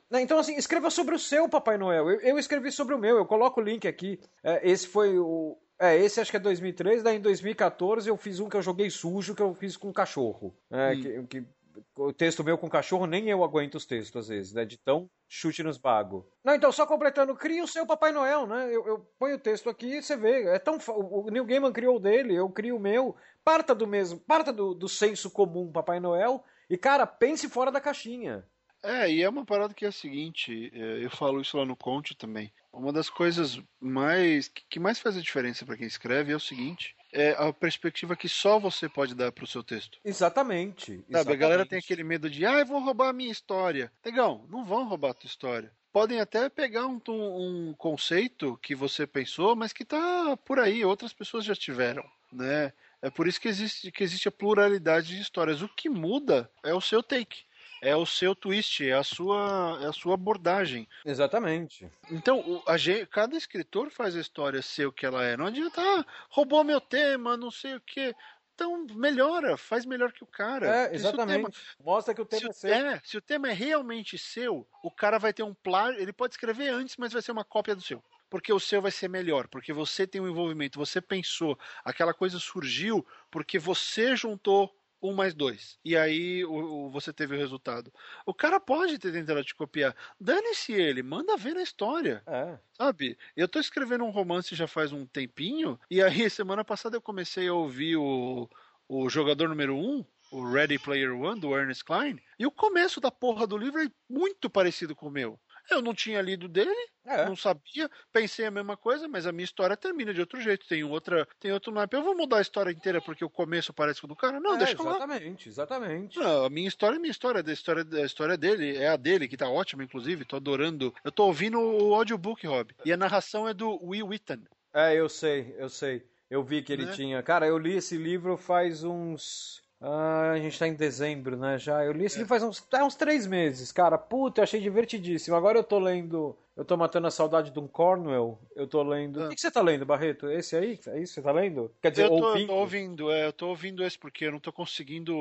Né, Então, assim, escreva sobre o seu Papai Noel. Eu, eu escrevi sobre o meu, eu coloco o link aqui. É, esse foi o. É, esse acho que é 2013, daí em 2014 eu fiz um que eu joguei sujo, que eu fiz com cachorro. É, Hum. que, que- o texto meu com cachorro, nem eu aguento os textos às vezes, né? De tão chute nos bagos. Não, então, só completando, cria o seu Papai Noel, né? Eu, eu ponho o texto aqui e você vê. É tão, fa- o Neil Gaiman criou o dele, eu crio o meu. Parta do mesmo, parta do, do senso comum Papai Noel. E, cara, pense fora da caixinha. É, e é uma parada que é a seguinte, é, eu falo isso lá no Conte também. Uma das coisas mais que que mais faz a diferença para quem escreve é o seguinte, é a perspectiva que só você pode dar pro seu texto. Exatamente. Sabe, a galera tem aquele medo de, ah, vão roubar a minha história. Legal, não vão roubar a tua história. Podem até pegar um, um conceito que você pensou, mas que tá por aí, outras pessoas já tiveram, né? É por isso que existe, que existe a pluralidade de histórias. O que muda é o seu take, é o seu twist, é a sua, é a sua abordagem. Exatamente. Então, o- a gen- cada escritor faz a história ser o que ela é. Não adianta, ah, roubou meu tema, não sei o quê. Então, melhora, faz melhor que o cara. É, se o tema- exatamente. Mostra que o se tema o, é seu. é, se o tema é realmente seu, o cara vai ter um plágio. Ele pode escrever antes, mas vai ser uma cópia do seu. porque o seu vai ser melhor, porque você tem um envolvimento, você pensou, aquela coisa surgiu porque você juntou um mais dois. E aí o, o, você teve o resultado. O cara pode ter tentado te copiar. Dane-se ele, manda ver na história. É. Sabe? Eu tô escrevendo um romance já faz um tempinho, e aí semana passada eu comecei a ouvir o, o jogador número um, o Ready Player One, do Ernest Klein, e o começo da porra do livro é muito parecido com o meu. Eu não tinha lido dele, É. não sabia, pensei a mesma coisa, mas a minha história termina de outro jeito. Tem outra, tem outro naipe. Eu vou mudar a história inteira porque o começo parece com o do cara? Não, É, deixa lá. exatamente, exatamente. Não, a minha história é minha história, a história, a história dele, é a dele, que tá ótima, inclusive, tô adorando. Eu tô ouvindo o audiobook, Rob, e a narração é do Will Wheaton. É, eu sei, eu sei. Eu vi que ele Né? tinha. Cara, eu li esse livro faz uns. Ah, a gente tá em dezembro, né? Já. Eu li esse livro faz uns, é, uns três meses, cara. Puta, eu achei divertidíssimo. Agora eu tô lendo. Eu tô matando a saudade de um Cornwell. Eu tô lendo. Ah. O que, que você tá lendo, Barreto? Esse aí? É isso que você tá lendo? Quer dizer, eu tô, ouvindo? tô ouvindo, é, eu tô ouvindo esse porque eu não tô conseguindo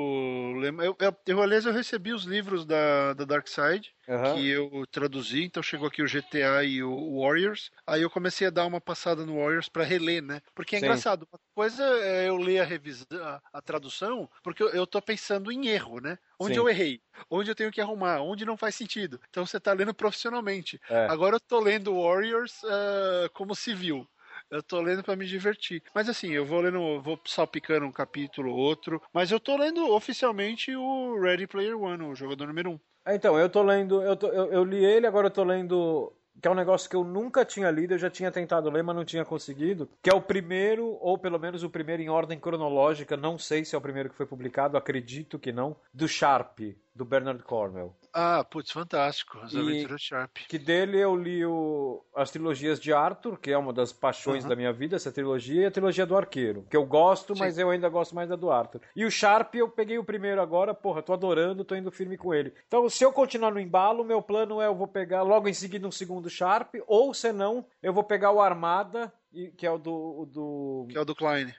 lembrar. Eu, eu, eu, aliás, eu recebi os livros da, da Dark Side, Aham. que eu traduzi, então chegou aqui o GTA e o Warriors. Aí eu comecei a dar uma passada no Warriors pra reler, né? Porque é Sim. engraçado, uma coisa é eu ler a revisão, a, a tradução, porque eu, eu tô pensando em erro, né? Onde Sim. eu errei, onde eu tenho que arrumar, onde não faz sentido. Então você tá lendo profissionalmente. É. Agora eu tô lendo Warriors ah, como civil. Eu tô lendo pra me divertir. Mas assim, eu vou lendo, vou salpicando um capítulo ou outro. Mas eu tô lendo oficialmente o Ready Player One, o jogador número um. É, Então, eu tô lendo. Eu, tô- eu, eu li ele, agora eu tô lendo. Que é um negócio que eu nunca tinha lido, eu já tinha tentado ler, mas não tinha conseguido. Que é o primeiro, ou pelo menos o primeiro em ordem cronológica, não sei se é o primeiro que foi publicado, acredito que não, do Sharp, do Bernard Cornwell. Ah, putz, fantástico. As E- aventuras Sharp. Que dele eu li o- as trilogias de Arthur, que é uma das paixões Aham. da minha vida, essa trilogia, e a trilogia do Arqueiro, que eu gosto, Sim. mas eu ainda gosto mais da do Arthur. E o Sharp eu peguei o primeiro agora, porra, tô adorando, tô indo firme com ele. Então, se eu continuar no embalo, meu plano é eu vou pegar logo em seguida um segundo Sharp, ou se não, eu vou pegar o Armada, que é o do, o do Que é o do Klein.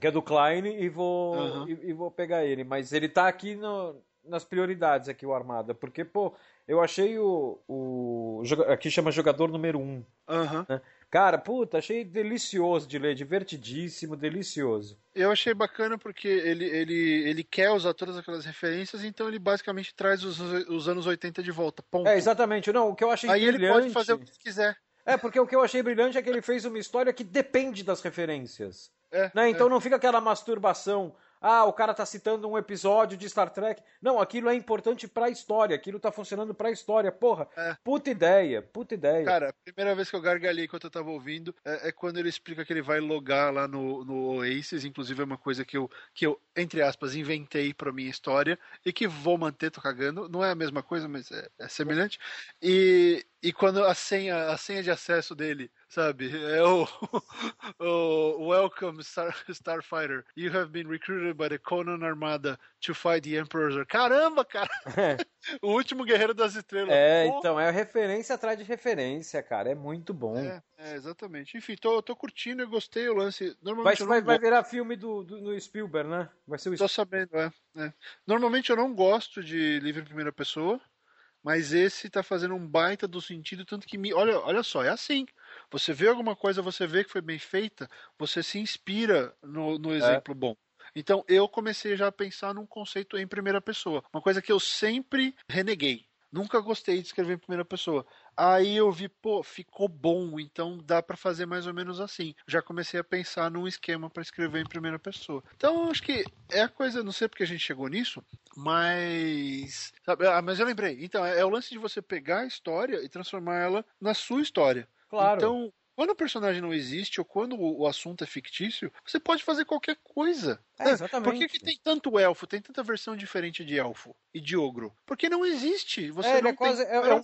que é do Klein e vou Aham. e, e vou pegar ele, mas ele tá aqui no- nas prioridades aqui o Armada, porque pô, eu achei o, o aqui chama jogador número 1. Um. Aham. Cara, puta, achei delicioso de ler, divertidíssimo, delicioso. Eu achei bacana porque ele, ele, ele quer usar todas aquelas referências, então ele basicamente traz os, os anos 80 de volta. Ponto. É, exatamente. Não, o que eu achei Aí ele brilhante... pode fazer o que quiser. É, porque o que eu achei brilhante é que ele fez uma história que depende das referências. É, Né? Então é. não fica aquela masturbação. Ah, o cara tá citando um episódio de Star Trek. Não, aquilo é importante pra história. Aquilo tá funcionando pra história. Porra, É. puta ideia, puta ideia. Cara, a primeira vez que eu gargalhei enquanto eu tava ouvindo é, é quando ele explica que ele vai logar lá no, no Oasis, inclusive é uma coisa que eu, que eu, entre aspas, inventei pra minha história e que vou manter, tô cagando. Não é a mesma coisa, mas é, é semelhante. E, e quando a senha, a senha de acesso dele, sabe, é o, o Welcome Star, Starfighter, you have been recruited by the Conan Armada to fight the Emperor. Caramba, cara! o último guerreiro das estrelas. É, Pô, então, é referência atrás de referência, cara. É muito bom. É, é, exatamente. Enfim, tô, tô curtindo, eu gostei o lance. Vai, Normalmente vai, vai gosto. virar filme do, do, do Spielberg, né? Vai ser o Tô sabendo, é, é. Normalmente eu não gosto de livro em primeira pessoa, mas esse tá fazendo um baita do sentido, tanto que me. Olha, olha só, é assim. Você vê alguma coisa, você vê que foi bem feita, você se inspira no, no exemplo bom. Então eu comecei já a pensar num conceito em primeira pessoa. Uma coisa que eu sempre reneguei. Nunca gostei de escrever em primeira pessoa. Aí eu vi, pô, ficou bom, então dá pra fazer mais ou menos assim. Já comecei a pensar num esquema pra escrever em primeira pessoa. Então eu acho que é a coisa, não sei porque a gente chegou nisso, mas. sabe, ah, mas eu lembrei. Então, é, é o lance de você pegar a história e transformar ela na sua história. Claro. Então, quando o personagem não existe ou quando o, o assunto é fictício, você pode fazer qualquer coisa. É, né? exatamente. Por que, que tem tanto elfo, tem tanta versão diferente de elfo e de ogro? Porque não existe. Você É, não é quase- tem é- é um-.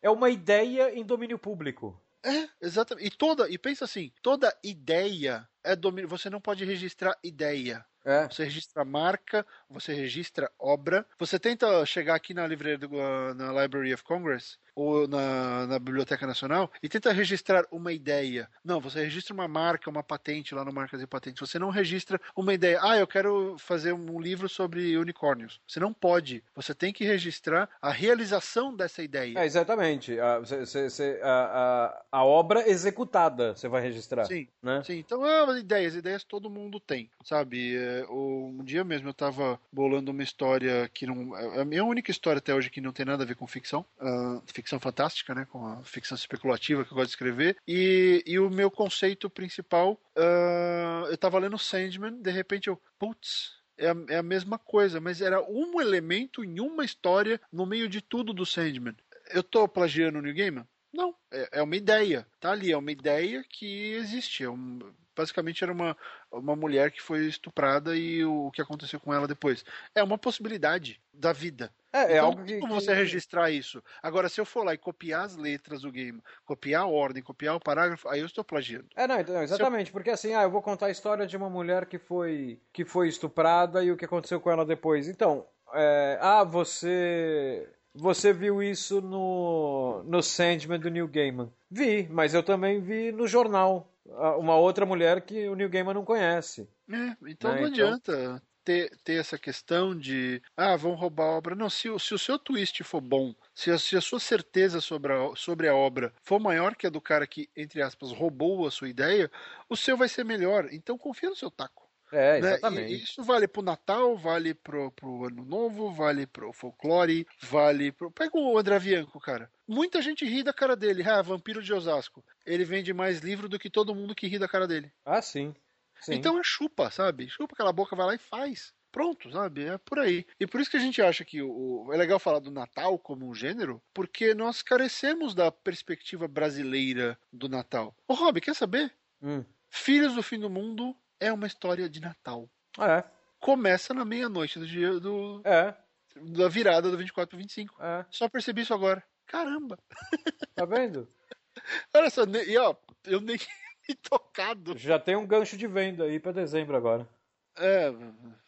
É uma ideia em domínio público. É, exatamente. E toda, e pensa assim, toda ideia é domínio. Você não pode registrar ideia. É. Você registra marca, você registra obra. Você tenta chegar aqui na livraria do, na Library of Congress ou na, na Biblioteca Nacional e tenta registrar uma ideia. Não, você registra uma marca, uma patente lá no Marcas e Patentes. Você não registra uma ideia. Ah, eu quero fazer um livro sobre unicórnios. Você não pode. Você tem que registrar a realização dessa ideia. É, exatamente. A, cê- cê- cê- a, a, a obra executada você vai registrar. Sim. Né? Sim, então ah, ideias, ideias todo mundo tem, sabe? É, um dia mesmo eu tava bolando uma história que não. É a minha única história até hoje que não tem nada a ver com ficção, ah, ficção fantástica, né? Com a ficção especulativa que eu gosto de escrever. E, e o meu conceito principal, ah, eu tava lendo Sandman, de repente eu, putz. É a, é a mesma coisa, mas era um elemento em uma história no meio de tudo do Sandman. Eu tô plagiando o New Gaiman? Não, é, é uma ideia. Tá ali, é uma ideia que existe. É um- basicamente era uma, uma mulher que foi estuprada e o, que aconteceu com ela depois. É uma possibilidade da vida. É, é então, algo não que. como que- você registrar isso. Agora, se eu for lá e copiar as letras do game, copiar a ordem, copiar o parágrafo, aí eu estou plagiando. É, não, então, exatamente, porque assim, ah, eu vou contar a história de uma mulher que foi, que foi estuprada e o que aconteceu com ela depois. Então, é, ah, você você viu isso no, no Sandman do Neil Gaiman. Vi, mas eu também vi no jornal. Uma outra mulher que o Neil Gaiman não conhece. É, então Né, não então- adianta ter, ter essa questão de, ah, vão roubar a obra. Não, se, o- se o seu twist for bom, se a, se a sua certeza sobre a, sobre a obra for maior que a do cara que, entre aspas, roubou a sua ideia, o seu vai ser melhor. Então confia no seu taco. É, né? exatamente. E isso vale pro Natal, vale pro, pro Ano Novo, vale pro folclore, vale pro. Pega o André Bianco, cara. Muita gente ri da cara dele. Ah, Vampiro de Osasco. Ele vende mais livro do que todo mundo que ri da cara dele. Ah, sim. sim. Então é chupa, sabe? Chupa aquela boca, vai lá e faz. Pronto, sabe? É por aí. E por isso que a gente acha que o, é legal falar do Natal como um gênero, porque nós carecemos da perspectiva brasileira do Natal. Ô, Rob, quer saber? Hum. Filhos do Fim do Mundo é uma história de Natal. É, Começa na meia-noite do dia do, é, da virada do 24 para 25. é. Só percebi isso agora. Caramba! Tá vendo? Olha só, e ó, eu nem me tocado. Já tem um gancho de venda aí pra dezembro agora. É,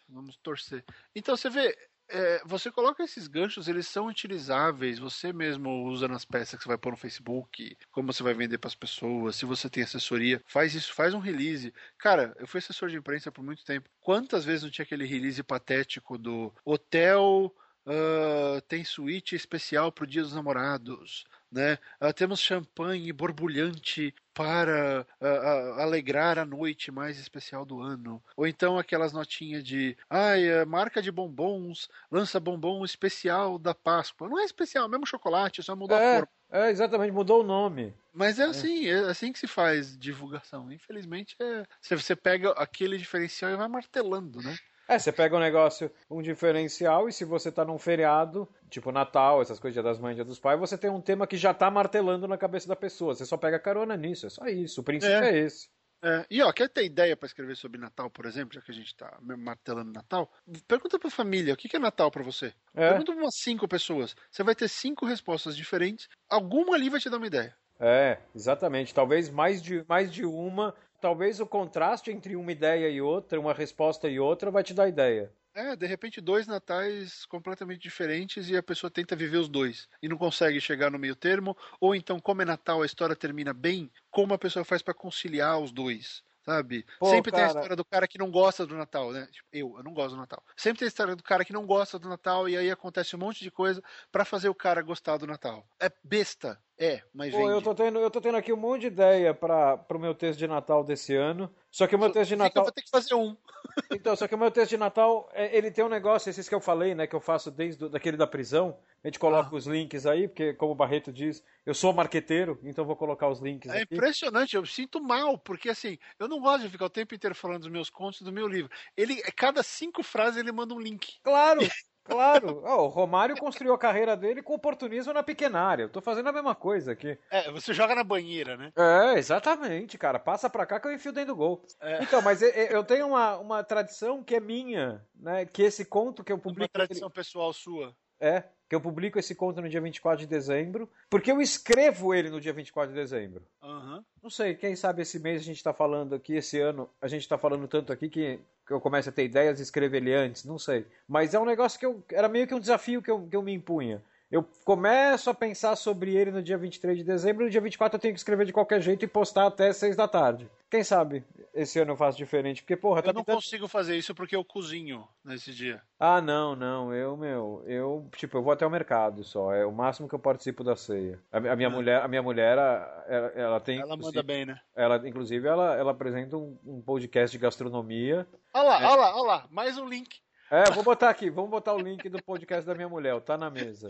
vamos torcer. Então você vê, é, você coloca esses ganchos, eles são utilizáveis. Você mesmo usa nas peças que você vai pôr no Facebook, como você vai vender para as pessoas. Se você tem assessoria, faz isso, faz um release. Cara, eu fui assessor de imprensa por muito tempo. Quantas vezes não tinha aquele release patético do hotel ah, tem suíte especial para o Dia dos Namorados? Né? Ah, temos champanhe borbulhante para ah, alegrar a noite mais especial do ano. Ou então aquelas notinhas de ai, a marca de bombons lança bombom especial da Páscoa. Não é especial, é mesmo chocolate, só mudou a É, cor. é, exatamente, mudou o nome. Mas é assim, é assim que se faz divulgação. Infelizmente, é, você- você pega aquele diferencial e vai martelando, né? É, você pega um negócio, um diferencial, e se você tá num feriado, tipo Natal, essas coisas Dia das mães, dia dos pais, você tem um tema que já tá martelando na cabeça da pessoa. Você só pega carona nisso, é só isso. O princípio É. é, esse. É, e ó, quer ter ideia para escrever sobre Natal, por exemplo, já que a gente tá martelando Natal? Pergunta pra família, o que é Natal para você? É, Pergunta pra umas cinco pessoas. Você vai ter cinco respostas diferentes. Alguma ali vai te dar uma ideia. é, exatamente. Talvez mais de, mais de uma. Talvez o contraste entre uma ideia e outra, uma resposta e outra, vai te dar ideia. É, de repente dois natais completamente diferentes e a pessoa tenta viver os dois e não consegue chegar no meio termo, ou então como é Natal a história termina bem, como a pessoa faz pra conciliar os dois, sabe? Pô, Sempre tem a cara. história do cara que não gosta do Natal, né? Tipo, eu, eu não gosto do Natal. Sempre tem a história do cara que não gosta do Natal e aí acontece um monte de coisa pra fazer o cara gostar do Natal. É besta, é, mas Pô, vende. eu tô tendo, eu tô tendo aqui um monte de ideia para pro meu texto de Natal desse ano. Só que o meu texto de Fica, eu Natal. vou ter que fazer um. Então, só que o meu texto de Natal, é, ele tem um negócio, esses que eu falei, né, que eu faço desde o- daquele da prisão. A gente coloca os links aí, porque como o Barreto diz, eu sou marqueteiro, então vou colocar os links É aqui. impressionante, eu sinto mal, porque assim, eu não gosto de ficar o tempo inteiro falando dos meus contos e do meu livro. Ele, cada cinco frases ele manda um link. Claro, claro. Ó, o Romário construiu a carreira dele com oportunismo na pequena área. Eu tô fazendo a mesma coisa aqui. É, você joga na banheira, né? É, exatamente, cara. Passa pra cá que eu enfio dentro do gol. É. Então, mas eu- tenho uma, uma tradição que é minha, né? Que esse conto que eu Uma publico. tradição pessoal sua. É, que eu publico esse conto no dia 24 de dezembro, porque eu escrevo ele no dia 24 de dezembro. Aham. Não sei, quem sabe esse mês a gente tá falando aqui, esse ano, a gente tá falando tanto aqui que, que eu começo a ter ideias e escrever ele antes, não sei. Mas é um negócio que eu. Era meio que um desafio que eu, que eu me impunha. Eu começo a pensar sobre ele no dia 23 de dezembro, no dia 24 eu tenho que escrever de qualquer jeito e postar até 6 da tarde. Quem sabe esse ano eu faço diferente, porque, porra, tá Eu não tentando- consigo fazer isso porque eu cozinho nesse dia. Ah, não, não, eu, meu, eu, tipo, eu vou até o mercado só, é o máximo que eu participo da ceia. A, a minha mulher, a minha mulher, ela, ela tem, Ela manda bem, né? ela, inclusive, ela, ela apresenta um, um podcast de gastronomia. Olha lá, olha lá, olha lá, mais um link. É, vou botar aqui, vamos botar o link do podcast da minha mulher, tá na mesa.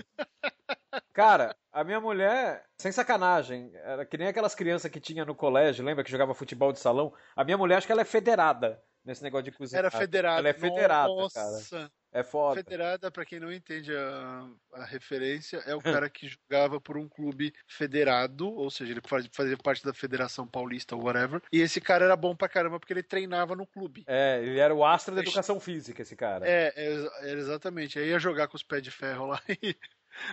Cara, a minha mulher, sem sacanagem, era que nem aquelas crianças que tinha no colégio, lembra que jogava futebol de salão? A minha mulher, acho que ela é federada nesse negócio de cozinhar. Era federada. Ela é federada, Nossa. cara. É foda. Federada, pra quem não entende a, a referência, é o cara que jogava por um clube federado, ou seja, ele faz- fazia parte da Federação Paulista ou whatever. E esse cara era bom pra caramba porque ele treinava no clube. É, ele era o astro da educação física, esse cara. É, é, é, exatamente. Aí ia jogar com os pés de ferro lá e.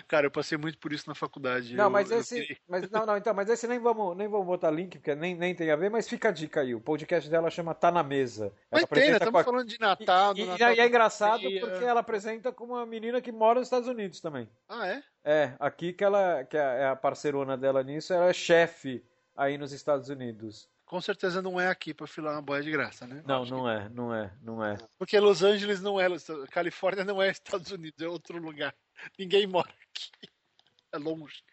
Cara, eu passei muito por isso na faculdade. Não, Eu- mas eu esse. queria- Mas, não, não, então, mas esse nem vamos, nem vamos botar link, porque nem, nem tem a ver, mas fica a dica aí. O podcast dela chama Tá na Mesa. Mas Ela tem, né? Estamos a- falando de Natal. E, do e- Natal e é engraçado ceia. porque ela apresenta com uma menina que mora nos Estados Unidos também. Ah, é? É, aqui que ela, que é a parceirona dela nisso, ela é chefe aí nos Estados Unidos. Com certeza não é aqui pra filar uma boia de graça, né? Não, não é, não é, não é. que- Porque Los Angeles não é. Califórnia não é Estados Unidos, é outro lugar. Ninguém mora aqui. É longe.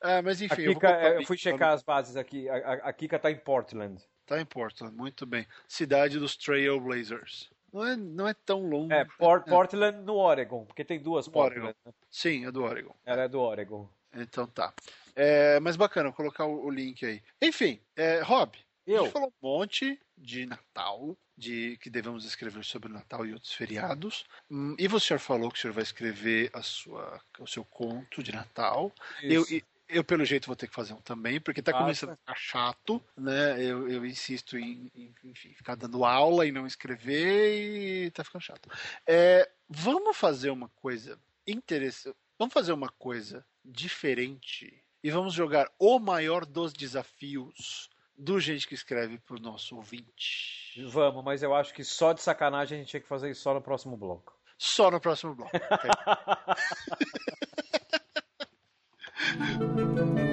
Ah, mas A enfim, eu, Kika, o eu fui checar as bases aqui. A, a, a Kika tá em Portland. Tá em Portland, muito bem. Cidade dos Trailblazers. Não é, não é tão longe. É, Por- Portland no Oregon, porque tem duas Portland. Oregon. né? Sim, é do Oregon. Ela é do Oregon. Então tá. É, mas bacana, vou colocar o, o link aí. Enfim, é, Rob, a Eu? gente falou um monte de Natal, de que devemos escrever sobre Natal e outros feriados. Hum, e o senhor falou que o senhor vai escrever a sua, o seu conto de Natal. Eu, Isso. e- eu, pelo jeito, vou ter que fazer um também, porque tá Faça. começando a ficar chato, né? Eu, eu insisto em, em, enfim, ficar dando aula e não escrever e tá ficando chato. É, vamos fazer uma coisa interessante. Vamos fazer uma coisa diferente e vamos jogar o maior dos desafios do gente que escreve pro nosso ouvinte. Vamos, mas eu acho que só de sacanagem a gente tinha que fazer isso só no próximo bloco. Só no próximo bloco. ok?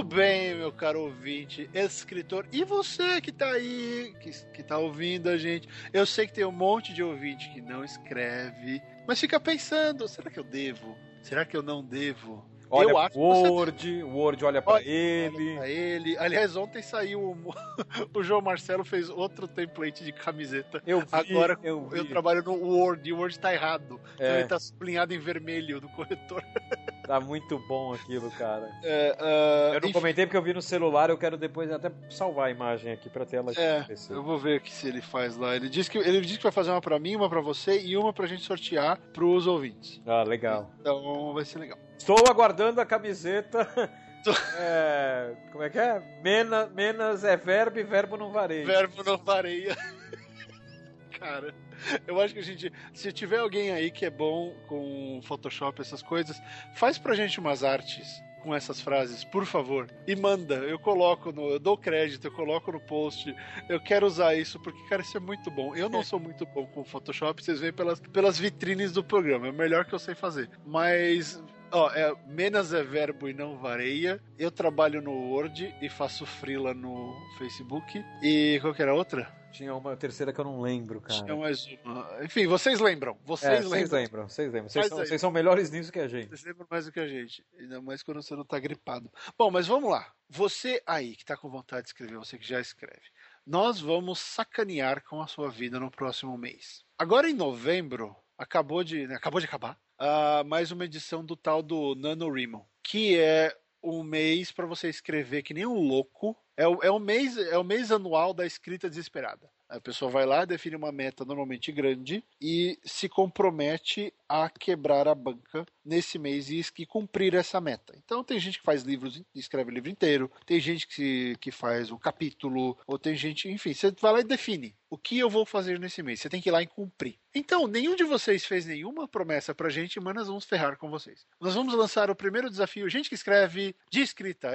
Muito bem, meu caro ouvinte, escritor, e você que tá aí, que, que tá ouvindo a gente. Eu sei que tem um monte de ouvinte que não escreve, mas fica pensando: será que eu devo? Será que eu não devo? Olha eu acho que você Word, o Word olha Olha- ele. pra ele. Aliás, ontem saiu o, o João Marcelo fez outro template de camiseta. Eu vi, Agora eu, vi. Eu trabalho no Word e o Word tá errado. Então É. ele tá sublinhado em vermelho no corretor. Tá muito bom aquilo, cara. É, ah, Eu não enfim, comentei porque eu vi no celular, eu quero depois até salvar a imagem aqui pra ter ela É, eu vou ver aqui se ele faz lá. Ele disse que ele disse que vai fazer uma pra mim, uma pra você e uma pra gente sortear pros ouvintes. Ah, legal. Então vai ser legal. Estou aguardando a camiseta. É, como é que é? Mena, menas é verbo e verbo não vareja. Verbo não vareia. Cara, eu acho que a gente. Se tiver alguém aí que é bom com Photoshop, essas coisas, faz pra gente umas artes com essas frases, por favor. E manda. Eu coloco no. Eu dou crédito, eu coloco no post. Eu quero usar isso, porque, cara, isso é muito bom. Eu não sou muito bom com Photoshop, vocês veem pelas, pelas vitrines do programa. É o melhor que eu sei fazer. Mas. Ó, é, menos é verbo e não vareia. Eu trabalho no Word e faço freela no Facebook. E qual que era a outra? Tinha uma terceira que eu não lembro, cara. Tinha mais uma. Enfim, vocês lembram. É, Vocês vocês lembram. lembram, vocês lembram. Vocês são, vocês são melhores nisso que a gente. Vocês lembram mais do que a gente. Ainda mais quando você não tá gripado. Bom, mas vamos lá. Você aí que tá com vontade de escrever, você que já escreve. Nós vamos sacanear com a sua vida no próximo mês. Agora em novembro, acabou de, né, acabou de acabar, ah, mais uma edição do tal do NaNoWriMo, que é um mês para você escrever que nem um louco. É o, é o mês, é o mês anual da escrita desesperada. A pessoa vai lá, define uma meta normalmente grande e se compromete a quebrar a banca nesse mês e, cumprir essa meta. Então tem gente que faz livros, escreve o livro inteiro, tem gente que, que faz o capítulo, ou tem gente, enfim, você vai lá e define o que eu vou fazer nesse mês. Você tem que ir lá e cumprir. Então, nenhum de vocês fez nenhuma promessa pra gente, mas nós vamos ferrar com vocês. Nós vamos lançar o primeiro desafio, gente que escreve de escrita.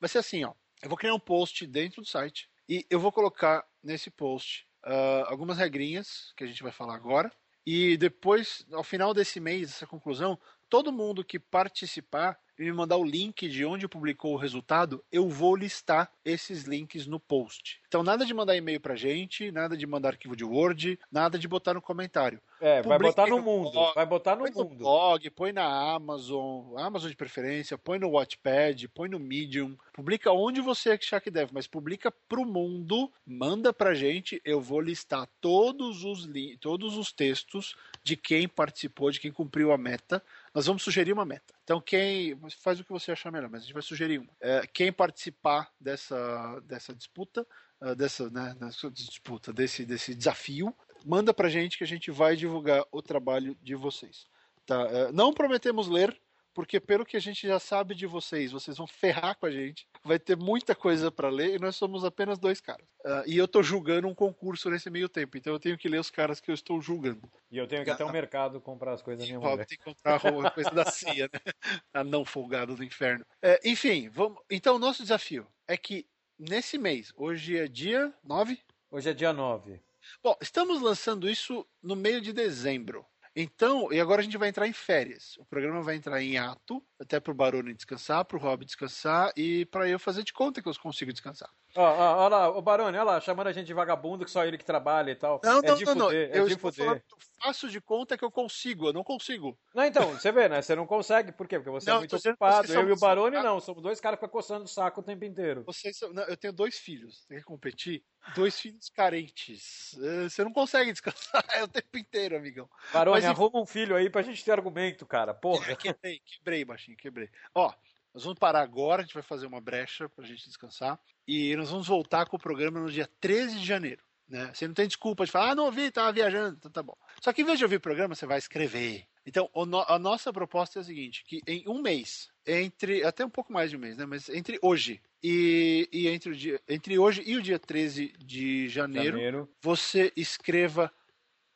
Vai ser assim, ó. Eu vou criar um post dentro do site e eu vou colocar nesse post uh, algumas regrinhas que a gente vai falar agora. E depois, ao final desse mês, essa conclusão, todo mundo que participar e me mandar o link de onde publicou o resultado, eu vou listar esses links no post. Então, nada de mandar e-mail pra gente, nada de mandar arquivo de Word, nada de botar no comentário. É, vai Publica botar no no mundo. blog, Vai botar no põe no mundo. blog, põe na Amazon, Amazon de preferência, põe no Wattpad, põe no Medium, publica onde você achar que deve, mas publica pro mundo, manda pra gente, eu vou listar todos os, todos os textos de quem participou, de quem cumpriu a meta. Nós vamos sugerir uma meta. Então, quem faz o que você achar melhor, mas a gente vai sugerir uma. É, quem participar dessa, dessa disputa, ah, dessa, né, dessa disputa, desse, desse desafio, manda pra gente que a gente vai divulgar o trabalho de vocês. Tá? É, não prometemos ler, porque pelo que a gente já sabe de vocês, vocês vão ferrar com a gente. Vai ter muita coisa para ler e nós somos apenas dois caras. Ah, e eu tô julgando um concurso nesse meio tempo, então eu tenho que ler os caras que eu estou julgando. E eu tenho que ir até o mercado comprar as coisas da minha mulher. tem que comprar a coisa da CIA, né? A não folgado do inferno. É, enfim, vamos. Então, o nosso desafio é que nesse mês, hoje é dia 9. Hoje é dia 9. Bom, estamos lançando isso no meio de dezembro. Então, e agora a gente vai entrar em férias. O programa vai entrar em ato, até pro Barone descansar, pro Rob descansar e para eu fazer de conta que eu consigo descansar. Ó, ó, ó lá, o Barone, olha lá, chamando a gente de vagabundo, que só ele que trabalha e tal. Não, é não, de não, não. é eu de estou fuder. falando, faço de conta que eu consigo, eu não consigo. Não, então, você vê, né? Você não consegue, por quê? Porque você Não, é muito ocupado. Eu e o Barone não, somos dois caras que ficam coçando o saco o tempo inteiro. Vocês são- não, eu tenho dois filhos, tem que competir. Dois filhos carentes. Eh, Você não consegue descansar o tempo inteiro, amigão. Barone, Mas, arruma um filho aí pra gente ter argumento, cara. Porra. Quebrei, quebrei, baixinho, quebrei. Ó, nós vamos parar agora, a gente vai fazer uma brecha pra gente descansar. E nós vamos voltar com o programa no dia 13 de janeiro. Né? Você não tem desculpa de falar, ah, não ouvi, tava viajando, então tá bom. Só que em vez de ouvir o programa, você vai escrever. Então, no- a nossa proposta é a seguinte: que em um mês, entre. até um pouco mais de um mês, né? Mas entre hoje e, e entre, o dia, entre hoje e o dia 13 de janeiro, Janeiro. você escreva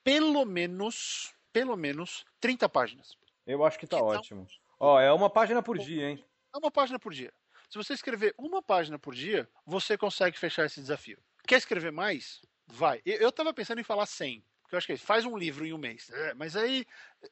pelo menos. Pelo menos 30 páginas. Eu acho que tá tal? ótimo. Ó, é uma página por dia, hein? É uma página por dia. Se você escrever uma página por dia, você consegue fechar esse desafio. Quer escrever mais? Vai. Eu eu tava pensando em falar 100. Porque eu acho que faz um livro em um mês. É, mas aí,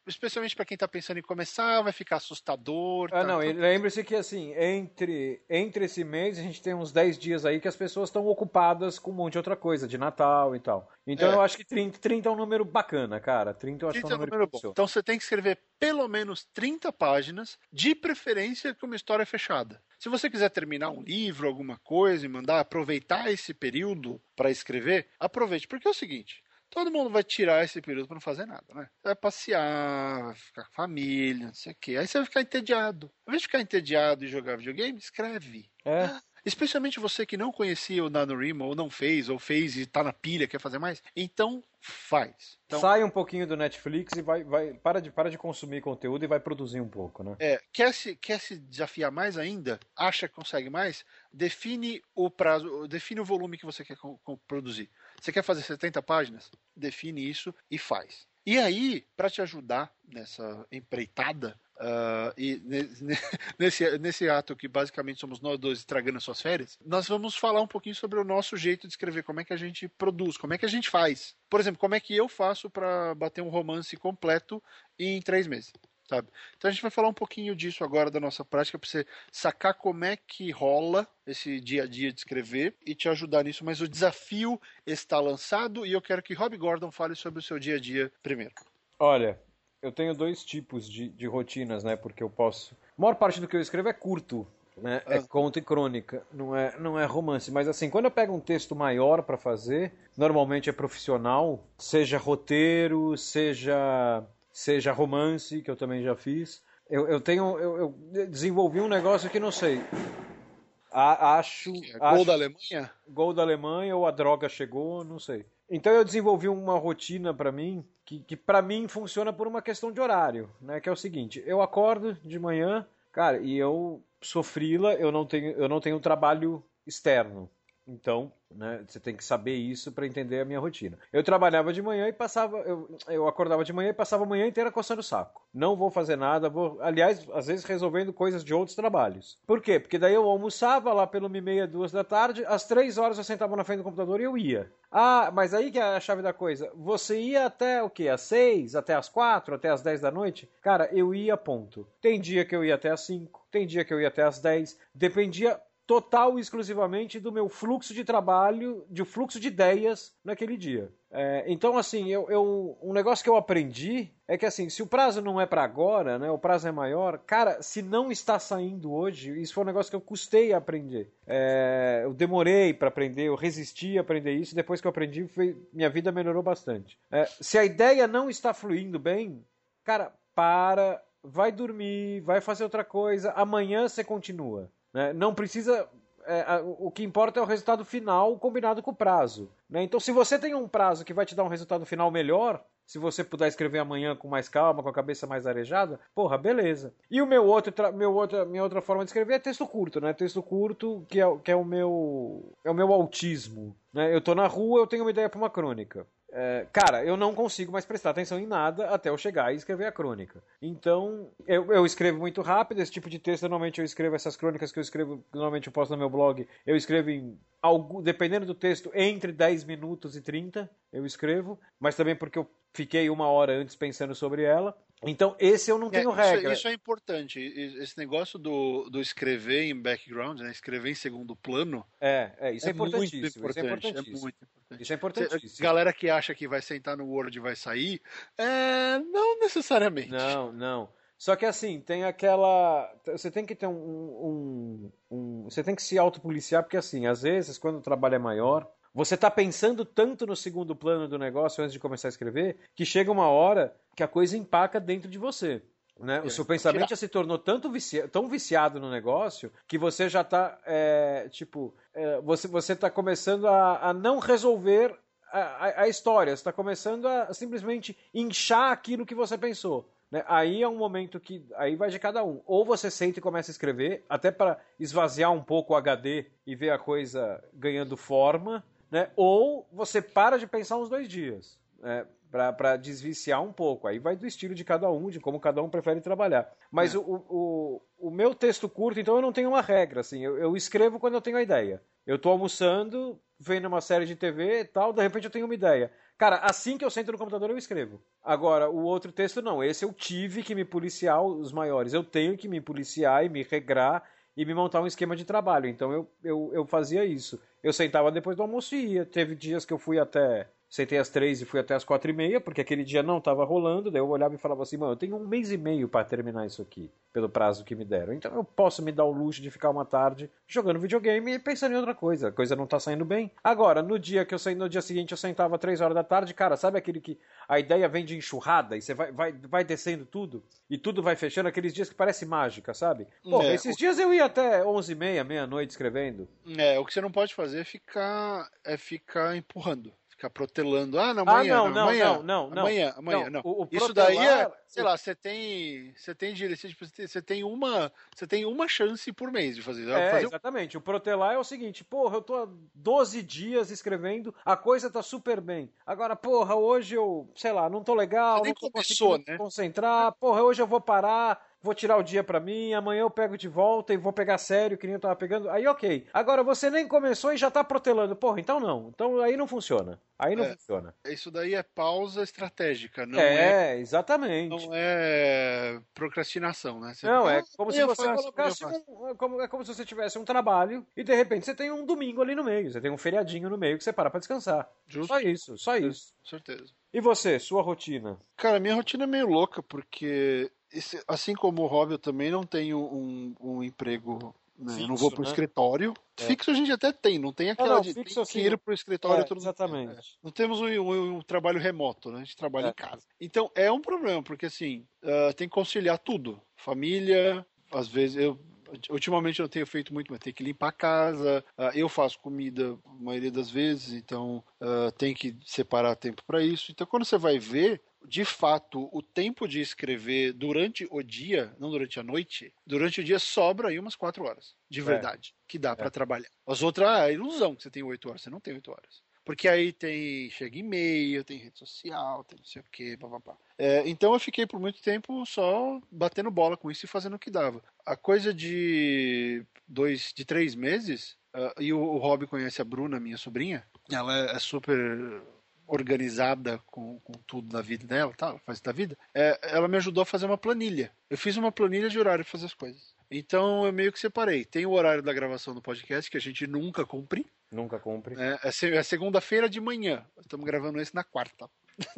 especialmente para quem tá pensando em começar, vai ficar assustador. Ah, tá? não, Então, lembre-se que assim, entre, entre esse mês a gente tem uns 10 dias aí que as pessoas estão ocupadas com um monte de outra coisa, de Natal e tal. Então É. eu acho que 30, 30 é um número bacana, cara. 30 eu acho que é 30 um é um número, bom. Então você tem que escrever pelo menos 30 páginas, de preferência com uma história fechada. Se você quiser terminar um livro, alguma coisa e mandar aproveitar esse período para escrever, aproveite, porque é o seguinte. Todo mundo vai tirar esse período para não fazer nada, né? Você vai passear, vai ficar com a família, não sei o quê. Aí você vai ficar entediado. Ao invés de ficar entediado e jogar videogame, escreve. É. Especialmente você que não conhecia o NaNoWriMo, ou não fez, ou fez e tá na pilha, quer fazer mais. Então, faz. Então, Sai um pouquinho do Netflix e vai, vai para, de, para de consumir conteúdo e vai produzir um pouco, né? É, quer se, quer se desafiar mais ainda? Acha que consegue mais? Define o prazo, define o volume que você quer co- co- produzir. Você quer fazer 70 páginas? Define isso e faz. E aí, para te ajudar nessa empreitada, ah, e ne- ne- nesse, nesse ato que basicamente somos nós dois estragando as suas férias, nós vamos falar um pouquinho sobre o nosso jeito de escrever, como é que a gente produz, como é que a gente faz. Por exemplo, como é que eu faço para bater um romance completo em três meses sabe? Então a gente vai falar um pouquinho disso agora da nossa prática para você sacar como é que rola esse dia a dia de escrever e te ajudar nisso. Mas o desafio está lançado e eu quero que Rob Gordon fale sobre o seu dia a dia primeiro. Olha, eu tenho dois tipos de, de rotinas, né? Porque eu posso. A maior parte do que eu escrevo é curto. Né? É Ah. conto e crônica, não é, não é romance. Mas assim, quando eu pego um texto maior para fazer, normalmente é profissional, seja roteiro, seja, seja romance, que eu também já fiz. Eu, eu tenho. Eu, eu desenvolvi um negócio que não sei. A, acho, É acho Gol da Alemanha? gol da Alemanha ou a droga chegou, não sei. Então eu desenvolvi uma rotina pra mim que, que para mim funciona por uma questão de horário, né? Que é o seguinte: eu acordo de manhã, cara, e eu sou frila, eu não tenho eu não tenho trabalho externo. Então, né, você tem que saber isso para entender a minha rotina. Eu trabalhava de manhã e passava, eu, eu acordava de manhã e passava a manhã inteira coçando o saco. Não vou fazer nada, vou, aliás, às vezes resolvendo coisas de outros trabalhos. Por quê? Porque daí eu almoçava lá pelo meia, duas da tarde, às três horas eu sentava na frente do computador e eu ia. Ah, mas aí que é a chave da coisa. Você ia até o quê? Às seis, até às quatro, até às dez da noite? Cara, eu ia ponto. Tem dia que eu ia até às cinco, tem dia que eu ia até às dez. Dependia total e exclusivamente do meu fluxo de trabalho, de fluxo de ideias naquele dia. É, então, assim, eu, eu, um negócio que eu aprendi é que, assim, se o prazo não é para agora, né, o prazo é maior, cara, se não está saindo hoje, isso foi um negócio que eu custei a aprender. É, eu demorei para aprender, eu resisti a aprender isso, depois que eu aprendi, foi, minha vida melhorou bastante. É, se a ideia não está fluindo bem, cara, para, vai dormir, vai fazer outra coisa, amanhã você continua. Né? Não precisa. é, o que importa é o resultado final combinado com o prazo. né? Então, se você tem um prazo que vai te dar um resultado final melhor, se você puder escrever amanhã com mais calma, com a cabeça mais arejada, porra, beleza. E o meu outro, meu outra, minha outra forma de escrever é texto curto, né? Texto curto que é, o- que é o meu é o meu autismo. Né? Eu tô na rua, eu tenho uma ideia para uma crônica. É, cara, eu não consigo mais prestar atenção em nada até eu chegar e escrever a crônica. Então, eu, eu escrevo muito rápido, esse tipo de texto, normalmente eu escrevo essas crônicas que eu escrevo, normalmente eu posto no meu blog, eu escrevo em, dependendo do texto, entre 10 minutos e 30, eu escrevo, mas também porque eu fiquei uma hora antes pensando sobre ela. Então, esse eu não É, tenho isso, regra. isso é importante. Esse negócio do, do escrever em background, né? escrever em segundo plano, É, é, isso é, muito importantíssimo. Isso é importante. É importantíssimo. muito importante. Isso é importantíssimo. Galera que acha que vai sentar no Word e vai sair, é, não necessariamente. Não, não. Só que assim, tem aquela. Você tem que ter um. um- um- você tem que se autopoliciar, porque assim, às vezes, quando o trabalho é maior, você tá pensando tanto no segundo plano do negócio antes de começar a escrever, que chega uma hora que a coisa empaca dentro de você. Né? O seu pensamento já se tornou tanto vici... tão viciado no negócio que você já tá, é, tipo, é, você, você tá começando a, a não resolver a, a- a história, você está começando a simplesmente inchar aquilo que você pensou. né? Aí é um momento que. Aí vai de cada um. Ou você senta e começa a escrever, até para esvaziar um pouco o HD e ver a coisa ganhando forma, né? ou você para de pensar uns dois dias. Né? Para desviciar um pouco. Aí vai do estilo de cada um, de como cada um prefere trabalhar. Mas É. o, o, o meu texto curto, então eu não tenho uma regra. Assim, eu, eu escrevo quando eu tenho a ideia. Eu tô almoçando, vendo uma série de TV e tal, de repente eu tenho uma ideia. Cara, assim que eu sento no computador eu escrevo. Agora, o outro texto não. Esse eu tive que me policiar, os maiores. Eu tenho que me policiar e me regrar e me montar um esquema de trabalho. Então eu, eu, eu fazia isso. Eu sentava depois do almoço e ia. Teve dias que eu fui até. Sentei às três e fui até às quatro e meia, porque aquele dia não estava rolando. Daí eu olhava e falava assim, mano, eu tenho um mês e meio para terminar isso aqui, pelo prazo que me deram. Então eu posso me dar o luxo de ficar uma tarde jogando videogame e pensando em outra coisa. A coisa não tá saindo bem. Agora, no dia que eu saí, no dia seguinte eu sentava três horas da tarde, cara, sabe aquele que a ideia vem de enxurrada e você vai, vai, vai descendo tudo e tudo vai fechando, aqueles dias que parece mágica, sabe? Pô, É, esses dias eu ia até onze e meia, meia-noite escrevendo. É, o que você não pode fazer é ficar, é ficar empurrando. Ficar protelando. Ah, não, amanhã, ah, não, não, amanhã, não, não, não. amanhã, amanhã, não. O, o Isso protelar- daí é, sei lá, você tem, você tem direito, tipo, você tem- uma, você tem uma chance por mês de fazer. É, fazer exatamente. O protelar é o seguinte, porra, eu tô há 12 dias escrevendo, a coisa tá super bem. Agora, porra, hoje eu, sei lá, não tô legal, não tô começou, conseguindo né? concentrar, porra, hoje eu vou parar, vou tirar o dia pra mim, amanhã eu pego de volta e vou pegar sério, que nem eu tava pegando. Aí, ok. Agora, você nem começou e já tá protelando. Porra, então não. Então aí não funciona. Aí não É. funciona. Isso daí é pausa estratégica, não é, é, exatamente. não é procrastinação, né? Você Não, fica, é "Ah, como se você colocasse amanhã eu faço." um, é como, é como se você tivesse um trabalho e de repente você tem um domingo ali no meio, você tem um feriadinho no meio que você para pra descansar. Justo. Só isso, só isso. Certeza. E você, sua rotina? Cara, minha rotina é meio louca, porque esse- assim como o Rob, eu também não tenho um, um emprego. Né? eu não Fixo, vou pro né? escritório. É. Fixo a gente até tem, não tem aquela não, de fixo tem assim, que ir pro escritório é, todo exatamente. Não temos um, um- um trabalho remoto, né? A gente trabalha É. em casa. Então é um problema, porque assim, ah, tem que conciliar tudo. Família, às vezes eu. ultimamente eu não tenho feito muito, mas tem que limpar a casa. Uh, eu faço comida a maioria das vezes, então uh, tem que separar tempo para isso. Então, quando você vai ver, de fato, o tempo de escrever durante o dia, não durante a noite, durante o dia sobra aí umas quatro horas, de verdade, é. que dá para é. trabalhar. As outras, ah, é ilusão que você tem oito horas, você não tem oito horas. Porque aí tem, chega e-mail, tem rede social, tem não sei o que, papapá. É, então eu fiquei por muito tempo só batendo bola com isso e fazendo o que dava. A coisa de dois, de três meses, uh, e o, o Rob conhece a Bruna, minha sobrinha, ela é, é super organizada com, com, tudo da vida dela, tá, faz da vida, é, ela me ajudou a fazer uma planilha. Eu fiz uma planilha de horário para fazer as coisas. Então eu meio que separei. Tem o horário da gravação do podcast que a gente nunca cumpre. Nunca cumpre. É, é, é segunda-feira de manhã. Estamos gravando esse na quarta.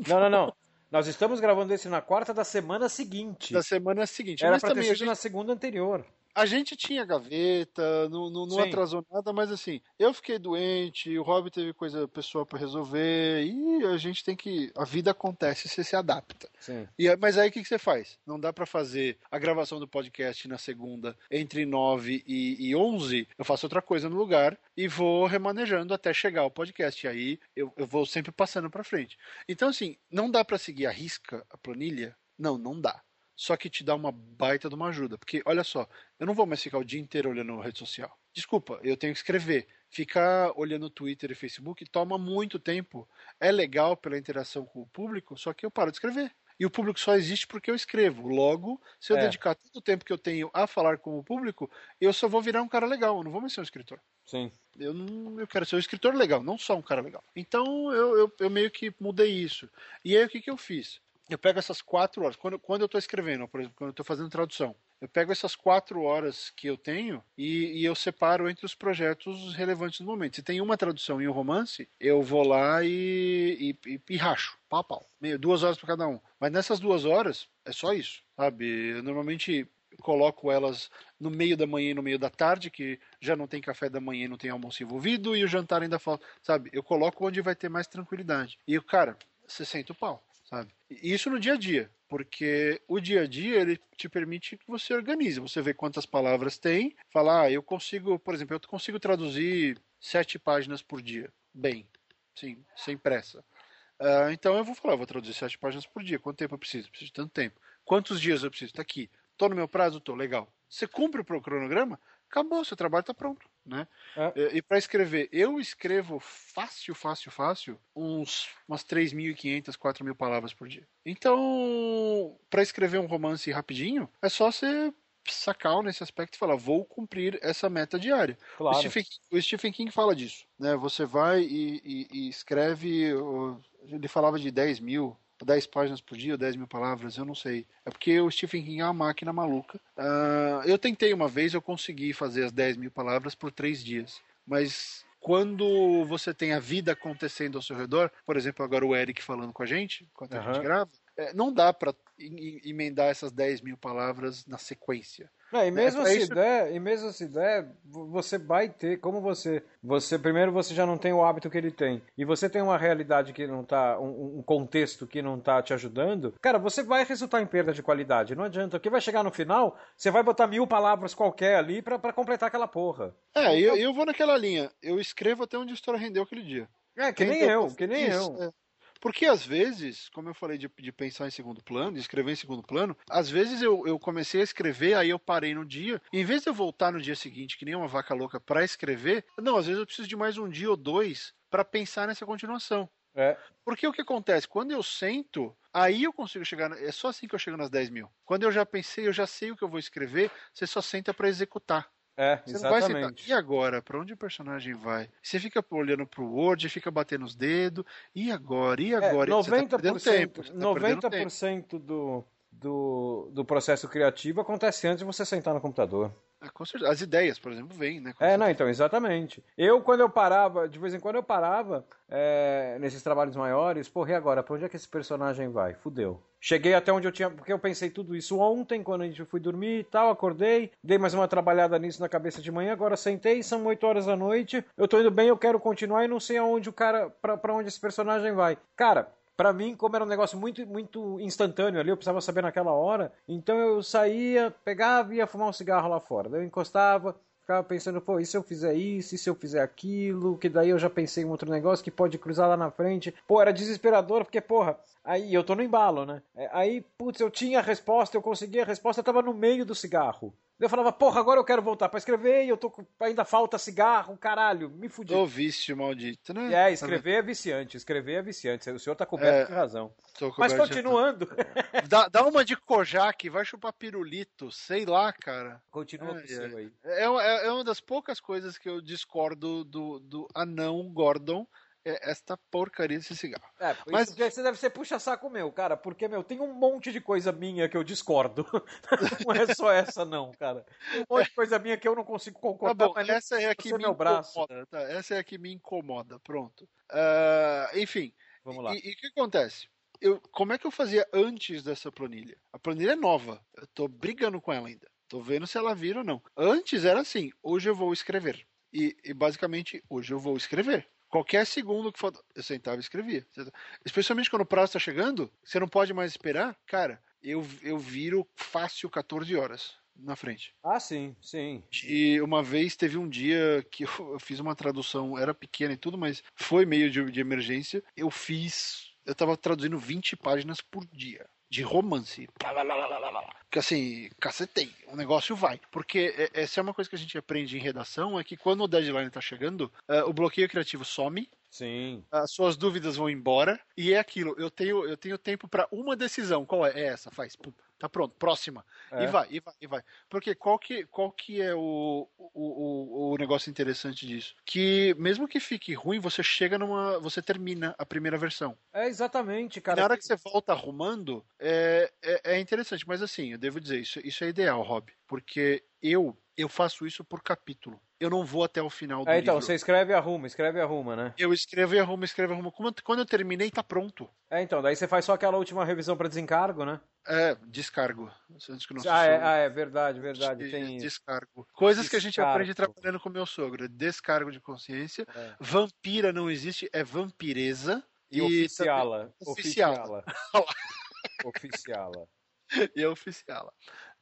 Não, não, não. Nós estamos gravando esse na quarta da semana seguinte. Da semana seguinte. Era para ter sido gente... na segunda anterior. A gente tinha gaveta, não, não, não atrasou nada, mas assim, eu fiquei doente, o Rob teve coisa pessoal para resolver, e a gente tem que. A vida acontece, você se adapta. Sim. E, mas aí o que, que você faz? Não dá para fazer a gravação do podcast na segunda entre 9 e, e 11, eu faço outra coisa no lugar e vou remanejando até chegar o podcast. E aí eu, eu vou sempre passando para frente. Então, assim, não dá para seguir a risca, a planilha? Não, não dá só que te dá uma baita de uma ajuda. Porque, olha só, eu não vou mais ficar o dia inteiro olhando rede social. Desculpa, eu tenho que escrever. Ficar olhando Twitter e Facebook toma muito tempo. É legal pela interação com o público, só que eu paro de escrever. E o público só existe porque eu escrevo. Logo, se eu é. dedicar todo o tempo que eu tenho a falar com o público, eu só vou virar um cara legal. Eu não vou mais ser um escritor. Sim. Eu, não, eu quero ser um escritor legal, não só um cara legal. Então eu, eu, eu meio que mudei isso. E aí o que, que eu fiz? Eu pego essas quatro horas, quando, quando eu estou escrevendo, por exemplo, quando eu estou fazendo tradução, eu pego essas quatro horas que eu tenho e, e, eu separo entre os projetos relevantes do momento. Se tem uma tradução e um romance, eu vou lá e, e, e racho, pau pau. Meio, duas horas para cada um. Mas nessas duas horas, é só isso, sabe? Eu normalmente coloco elas no meio da manhã e no meio da tarde, que já não tem café da manhã e não tem almoço envolvido, e o jantar ainda falta, sabe? Eu coloco onde vai ter mais tranquilidade. E, cara, você sente o pau sabe? Isso no dia a dia, porque o dia a dia ele te permite que você organize, você vê quantas palavras tem, falar, ah, eu consigo, por exemplo, eu consigo traduzir sete páginas por dia, bem, sim, sem pressa. Uh, então eu vou falar, eu vou traduzir sete páginas por dia. Quanto tempo eu preciso? Preciso de tanto tempo. Quantos dias eu preciso? Está aqui. Tô no meu prazo? Tô. Legal. Você cumpre o cronograma? acabou, seu trabalho está pronto, né? É. E, e para escrever, eu escrevo fácil, fácil, fácil, uns umas 3.500, 4.000 palavras por dia. Então, para escrever um romance rapidinho, é só você sacar nesse aspecto e falar, vou cumprir essa meta diária. Claro. O, Stephen, o Stephen King fala disso, né? Você vai e, e, e escreve, ele falava de 10 mil, 10 páginas por dia, 10 mil palavras, eu não sei. É porque o Stephen King é uma máquina maluca. Uh, eu tentei uma vez, eu consegui fazer as 10 mil palavras por 3 dias. Mas quando você tem a vida acontecendo ao seu redor, por exemplo, agora o Eric falando com a gente, enquanto uhum. a gente grava, é, não dá para emendar essas 10 mil palavras na sequência. É, e mesmo é, se isso... der, e mesmo se der, você vai ter, como você, você primeiro você já não tem o hábito que ele tem, e você tem uma realidade que não tá, um, um contexto que não tá te ajudando, cara, você vai resultar em perda de qualidade. Não adianta, porque vai chegar no final, você vai botar mil palavras qualquer ali para completar aquela porra. É, então... eu, eu vou naquela linha. Eu escrevo até onde a história rendeu aquele dia. É, que nem eu, que nem isso, eu. É. Porque às vezes, como eu falei de, de, pensar em segundo plano, de escrever em segundo plano, às vezes eu, eu comecei a escrever, aí eu parei no dia, em vez de eu voltar no dia seguinte, que nem uma vaca louca, para escrever, não, às vezes eu preciso de mais um dia ou dois para pensar nessa continuação. É. Porque o que acontece? Quando eu sento, aí eu consigo chegar. É só assim que eu chego nas 10 mil. Quando eu já pensei, eu já sei o que eu vou escrever, você só senta para executar. É, você exatamente. não vai E agora? Para onde o personagem vai? Você fica olhando pro Word, fica batendo os dedos. E agora? E é, agora? É, 90%, você tá perdendo tempo. Tá 90% tempo. do, do, do processo criativo acontece antes de você sentar no computador. É, com certeza. As ideias, por exemplo, vêm, né? Com é, certeza. não, então, exatamente. Eu, quando eu parava, de vez em quando eu parava é, nesses trabalhos maiores, porra, e agora? Pra onde é que esse personagem vai? Fudeu. Cheguei até onde eu tinha. Porque eu pensei tudo isso ontem, quando a gente foi dormir e tal, acordei, dei mais uma trabalhada nisso na cabeça de manhã, agora sentei, são 8 horas da noite, eu tô indo bem, eu quero continuar e não sei aonde o cara. pra, pra onde esse personagem vai. Cara, Pra mim, como era um negócio muito, muito instantâneo ali, eu precisava saber naquela hora, então eu saía, pegava e ia fumar um cigarro lá fora. Daí eu encostava, ficava pensando, pô, e se eu fizer isso, e se eu fizer aquilo, que daí eu já pensei em outro negócio que pode cruzar lá na frente. Pô, era desesperador, porque, porra, aí eu tô no embalo, né? É, Aí, putz, eu tinha a resposta, eu consegui a resposta, eu tava no meio do cigarro. Eu falava, porra, agora eu quero voltar pra escrever e eu tô com... ainda falta cigarro, caralho, me fudi. Ô vício maldito, né? É, escrever é viciante, escrever é viciante. O senhor tá coberto É. de razão. Mas continuando. Dá, dá uma de Kojak, vai chupar pirulito, sei lá, cara. Continua Ai, com o seu aí. É, é- é uma das poucas coisas que eu discordo do, do anão Gordon, é esta porcaria desse cigarro. É, Mas- você deve ser puxa-saco meu, cara, porque, meu, tem um monte de coisa minha que eu discordo. não é só essa, não, cara. Tem um monte de coisa minha que eu não consigo Tá concordar, bom, mas nem essa é a que me meu braço. incomoda. tá? Essa é a que me incomoda, pronto. Ah, enfim, Vamos lá. E, e o que acontece? Eu, como é que eu fazia antes dessa planilha? A planilha é nova. Eu tô brigando com ela ainda. Tô vendo se ela vira ou não. Antes era assim: hoje eu vou escrever. E, e basicamente, hoje eu vou escrever. Qualquer segundo que for. Eu sentava e escrevia. Especialmente quando o prazo tá chegando, você não pode mais esperar. Cara, eu, eu viro fácil 14 horas na frente. Ah, sim, sim. E uma vez teve um dia que eu, eu fiz uma tradução, era pequena e tudo, mas foi meio de, de emergência. Eu fiz. Eu tava traduzindo 20 páginas por dia. De romance. Blá, blá, blá, blá, blá, blá. Que assim, cacetei. O negócio vai. Porque é- essa é uma coisa que a gente aprende em redação: é que quando o deadline tá chegando, eh, o bloqueio criativo some, Sim. as suas dúvidas vão embora e é aquilo. Eu tenho, eu tenho tempo para uma decisão. Qual é? É essa, faz. Pum, tá pronto, próxima. É. E vai, e vai, e vai. Porque qual que, qual que é o, o, o, o negócio interessante disso? Que mesmo que fique ruim, você chega numa. Você termina a primeira versão. É exatamente, E cara. na hora que você volta arrumando, é, é, é interessante. Mas assim, eu devo dizer, isso, isso é ideal, Rob. Porque eu, eu faço isso por capítulo. Eu não vou até o final do É, então, livro. você escreve e arruma, escreve e arruma, né? Eu escrevo e arrumo, escrevo e arrumo. Quando, eu terminei, tá pronto. É, então, daí você faz só aquela última revisão pra desencargo, né? É, descargo. Antes que o nosso Ah, é, ah, é verdade, verdade, de- tem isso. Descargo. Coisas que a gente Descargo. aprende trabalhando com meu sogro. Descargo de consciência. É. Vampira não existe, é vampireza. E oficiala. Oficiala. Oficiala. Oficiala. e oficiala.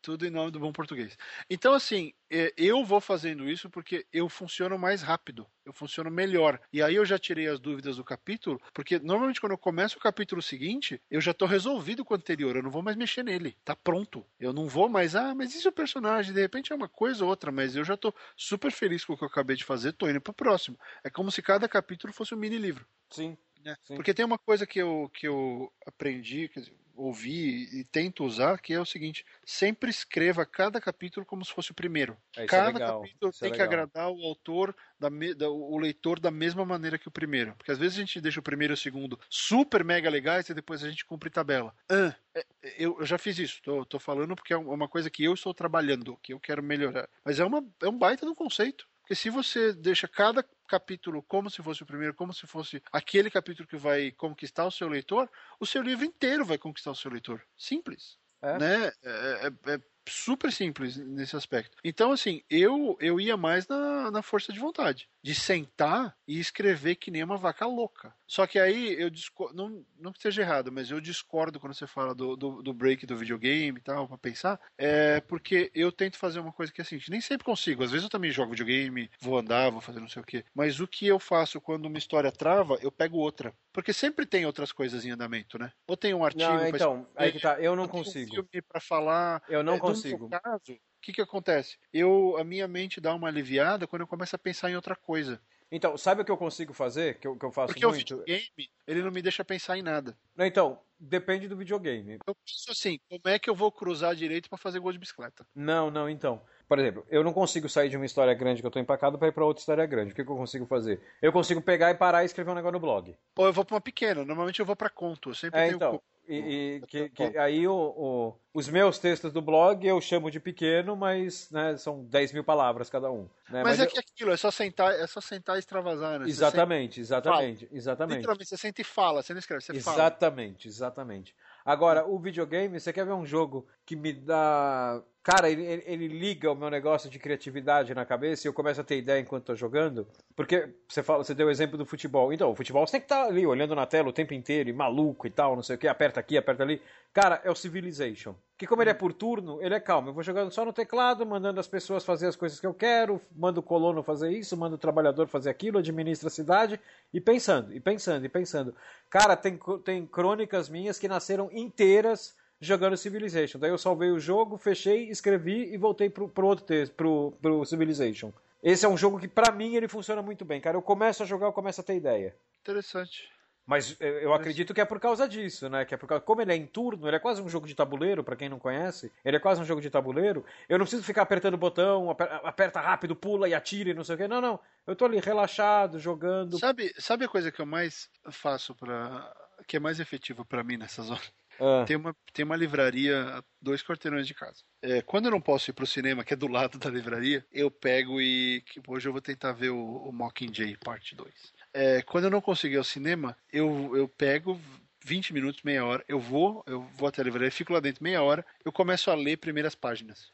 Tudo em nome do bom português. Então, assim, é, eu vou fazendo isso porque eu funciono mais rápido, eu funciono melhor. E aí eu já tirei as dúvidas do capítulo, porque normalmente quando eu começo o capítulo seguinte, eu já tô resolvido com o anterior, eu não vou mais mexer nele, tá pronto. Eu não vou mais, ah, mas isso é o personagem, de repente é uma coisa ou outra, mas eu já tô super feliz com o que eu acabei de fazer, tô indo pro próximo. É como se cada capítulo fosse um mini livro. Sim. Né? Sim. Porque tem uma coisa que eu, que eu aprendi, quer dizer, ouvi e tento usar, que é o seguinte: sempre escreva cada capítulo como se fosse o primeiro. É, é cada legal, capítulo isso é tem que legal. agradar o autor, da me- da- o leitor da mesma maneira que o primeiro. Porque às vezes a gente deixa o primeiro e o segundo super mega legais e depois a gente cumpre tabela. Ah, é- eu, eu já fiz isso, tô, tô falando porque é uma coisa que eu estou trabalhando, que eu quero melhorar. Mas é, uma, é um baita no conceito. Porque se você deixa cada capítulo como se fosse o primeiro, como se fosse aquele capítulo que vai conquistar o seu leitor, o seu livro inteiro vai conquistar o seu leitor. Simples. É. Né? É, é- é super simples nesse aspecto. Então, assim, eu, eu ia mais na, na força de vontade. De sentar e escrever que nem uma vaca louca. Só que aí eu discordo, não, não que esteja errado, mas eu discordo quando você fala do, do, do break do videogame e tal, pra pensar. É porque eu tento fazer uma coisa que é assim, nem sempre consigo. Às vezes eu também jogo videogame, vou andar, vou fazer não sei o quê. Mas o que eu faço quando uma história trava, eu pego outra. Porque sempre tem outras coisas em andamento, né? Ou tem um artigo Não, pra então, aí que tá, eu não ou tem um consigo. filme pra falar. Eu não É, no meu consigo. caso, o que que acontece? Eu, a minha mente dá uma aliviada quando eu começo a pensar em outra coisa. Então, sabe o que eu consigo fazer? Que eu, que eu faço Porque o muito? videogame, ele não me deixa pensar em nada. Não, Então, depende do videogame. Eu penso assim, como é que eu vou cruzar direito pra fazer gol de bicicleta? Não, não, então. Por exemplo, eu não consigo sair de uma história grande que eu tô empacado pra ir pra outra história grande. O que, que eu consigo fazer? Eu consigo pegar e parar e escrever um negócio no blog. Ou eu vou pra uma pequena, normalmente eu vou pra conto. Eu sempre É, tenho então. conto. E, e que, que aí o, o- os meus textos do blog eu chamo de pequeno, mas né, são 10 mil palavras cada um. né? Mas, é eu- que aquilo, é só sentar, é só sentar e extravasar, né? Exatamente, exatamente, senta- exatamente. literalmente, você senta e fala, você não escreve, você fala. Exatamente, exatamente. Agora, o videogame, você quer ver um jogo que me dá. Cara, ele, ele- ele liga o meu negócio de criatividade na cabeça e eu começo a ter ideia enquanto tô jogando. Porque você fala, você deu o exemplo do futebol. Então, o futebol você tem que estar ali olhando na tela o tempo inteiro e maluco e tal, não sei o que, aperta aqui, aperta ali. Cara, é o Civilization. Que como ele é por turno, ele é calmo. Eu vou jogando só no teclado, mandando as pessoas fazer as coisas que eu quero, mando o colono fazer isso, mando o trabalhador fazer aquilo, administra a cidade e pensando, e pensando, e pensando. Cara, tem, tem crônicas minhas que nasceram inteiras jogando Civilization. Daí eu salvei o jogo, fechei, escrevi e voltei pro, pro outro texto, pro, pro Civilization. Esse é um jogo que, pra mim, ele funciona muito bem. Cara, eu começo a jogar, eu começo a ter ideia. Interessante. Mas eu eu acredito que é por causa disso, né? Que é por causa... Como ele é em turno, ele é quase um jogo de tabuleiro, pra quem não conhece. Ele é quase um jogo de tabuleiro. Eu não preciso ficar apertando o botão, aper- aperta rápido, pula e atira e não sei o quê. Não, não. Eu tô ali relaxado, jogando. Sabe, sabe a coisa que eu mais faço para que é mais efetiva pra mim nessas horas? Ah, Tem uma, tem uma livraria a dois quarteirões de casa. É, quando eu não posso ir pro cinema, que é do lado da livraria, eu pego e. Hoje eu vou tentar ver o, o Mockingjay, parte 2. É, quando eu não consigo ir ao cinema, eu, eu pego 20 minutos, meia hora, eu vou, eu vou até a livraria, fico lá dentro meia hora, eu começo a ler primeiras páginas.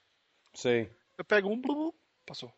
sei. Eu pego um, blu, blu, passou.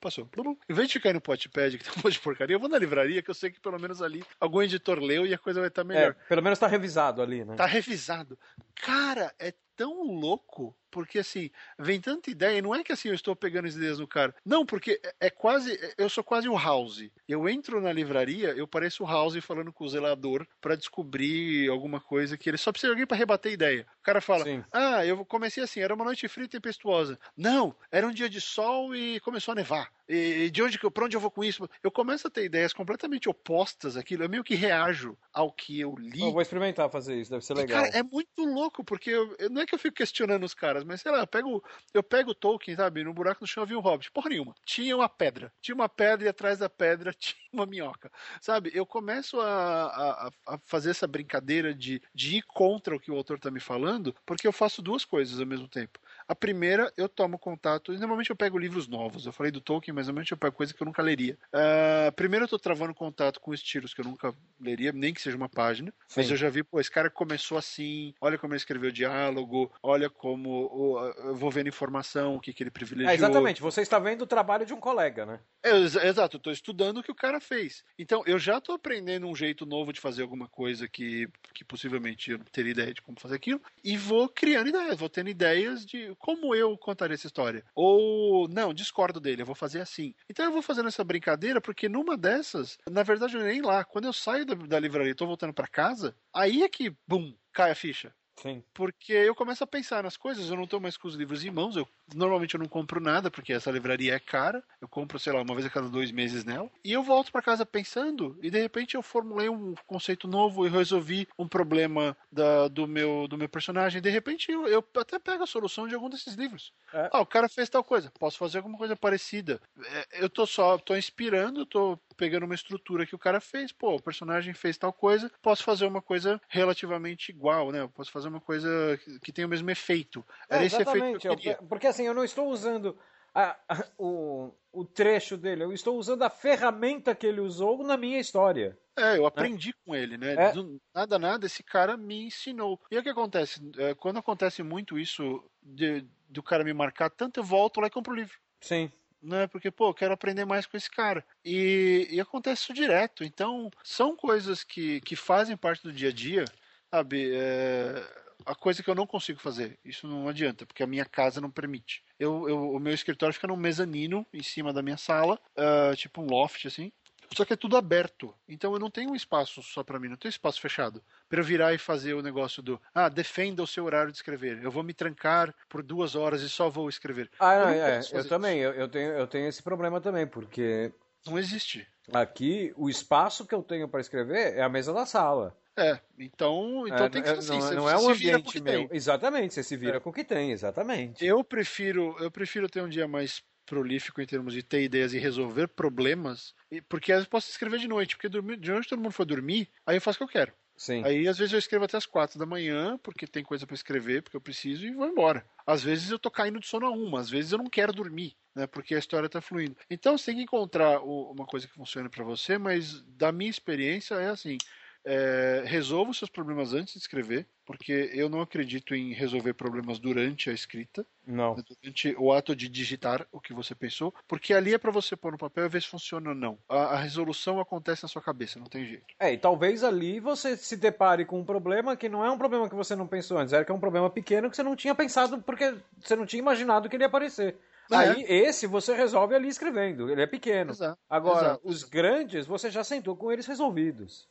Passou. Blu. Em vez de ficar no potpad, que tem um monte de porcaria, eu vou na livraria, que eu sei que pelo menos ali algum editor leu e a coisa vai estar É, melhor. pelo menos tá revisado ali, né? Tá revisado. Cara, é tão louco, porque assim, vem tanta ideia, e não é que assim eu estou pegando as ideias no cara. Não, porque é, é quase, eu sou quase o House. Eu entro na livraria, eu pareço o House falando com o zelador pra descobrir alguma coisa que ele só precisa de alguém pra rebater ideia. O cara fala: Sim. "Ah, eu comecei assim, era uma noite fria e tempestuosa". Não, era um dia de sol e começou a nevar. E e de onde que eu, pra onde eu vou com isso? Eu começo a ter ideias completamente opostas àquilo, eu meio que reajo ao que eu li. Eu vou experimentar fazer isso, deve ser E, legal. cara, é muito louco, porque eu, não é que eu fico questionando os caras, mas sei lá, eu pego, eu pego o Tolkien, sabe? No buraco no chão eu vi um hobbit. Porra nenhuma. Tinha uma pedra. Tinha uma pedra e atrás da pedra tinha uma minhoca. Sabe? Eu começo a, a- a fazer essa brincadeira de, de ir contra o que o autor tá me falando, porque eu faço duas coisas ao mesmo tempo. A primeira, eu tomo contato, e normalmente eu pego livros novos. Eu falei do Tolkien, mas normalmente eu pego coisa que eu nunca leria. Ah, primeiro eu tô travando contato com estilos que eu nunca leria, nem que seja uma página. Mas Sim. eu já vi, pô, esse cara começou assim, olha como ele escreveu o diálogo, olha como eu vou vendo informação, o que, que ele privilegiou. É, exatamente, você está vendo o trabalho de um colega, né? É, exa- exato, eu tô estudando o que o cara fez. Então, eu já tô aprendendo um jeito novo de fazer alguma coisa que, que possivelmente eu não teria ideia de como fazer aquilo, e vou criando ideias, vou tendo ideias de como eu contaria essa história. Ou, não, discordo dele, eu vou fazer assim. Então eu vou fazendo essa brincadeira, porque numa dessas, na verdade eu nem lá, quando eu saio da, da livraria e tô voltando pra casa, aí é que, bum, cai a ficha Sim. porque eu começo a pensar nas coisas, eu não estou mais com os livros em mãos, eu normalmente eu não compro nada, porque essa livraria é cara, eu compro, sei lá, uma vez a cada dois meses nela, e eu volto para casa pensando, e de repente eu formulei um conceito novo e resolvi um problema da- do, meu, do meu personagem, de repente eu, eu até pego a solução de algum desses livros. É. Ah, o cara fez tal coisa, posso fazer alguma coisa parecida. É, Eu tô só, tô inspirando, tô pegando uma estrutura que o cara fez, pô, o personagem fez tal coisa, posso fazer uma coisa relativamente igual, né? Eu posso fazer uma coisa que- que tenha o mesmo efeito. Era É, esse efeito exatamente, que eu eu- queria. porque assim, eu não estou usando a- a- o, o trecho dele, eu estou usando a ferramenta que ele usou na minha história. É, eu aprendi com ele, né? É. Nada, nada, esse cara me ensinou. E o que acontece? É, Quando acontece muito isso de- do cara me marcar tanto, eu volto lá e compro o livro. Sim. Né? Porque, pô, eu quero aprender mais com esse cara. E, e acontece isso direto. Então, são coisas que, que fazem parte do dia a dia, sabe? É, a coisa que eu não consigo fazer. Isso não adianta, porque a minha casa não permite. Eu, eu- o meu escritório fica num mezanino em cima da minha sala, ah, tipo um loft, assim. Só que é tudo aberto. Então eu não tenho um espaço só pra mim, não tenho espaço fechado. Pra eu virar e fazer o negócio do ah, defenda o seu horário de escrever. Eu vou me trancar por duas horas e só vou escrever. Ah, Eu não, não é, eu também, eu, eu tenho, eu tenho esse problema também, porque Não existe. aqui o espaço que eu tenho para escrever é a mesa da sala. É, então, então É, tem que é, ser assim. não, você- não é um ambiente meu. tem. Exatamente, você se vira É. com o que tem, exatamente. Eu prefiro, eu prefiro ter um dia mais prolífico em termos de ter ideias e resolver problemas, porque às vezes eu posso escrever de noite, porque dormir, de noite todo mundo for dormir, aí eu faço o que eu quero. Sim. Aí às vezes eu escrevo até as quatro da manhã, porque tem coisa pra escrever, porque eu preciso e vou embora. Às vezes eu tô caindo de sono a uma, às vezes eu não quero dormir, né, porque a história tá fluindo. Então você tem que encontrar uma coisa que funcione pra você, mas da minha experiência é assim, é, resolva os seus problemas antes de escrever, porque eu não acredito em resolver problemas durante a escrita, Não. durante o ato de digitar o que você pensou, porque ali é para você pôr no papel e ver se funciona ou não. A, a resolução acontece na sua cabeça, não tem jeito. É, e talvez ali você se depare com um problema que não é um problema que você não pensou antes, era que é um problema pequeno que você não tinha pensado porque você não tinha imaginado que ele ia aparecer. É. Aí esse você resolve ali escrevendo, ele é pequeno. Exato, Agora, exato. os grandes você já sentou com eles resolvidos.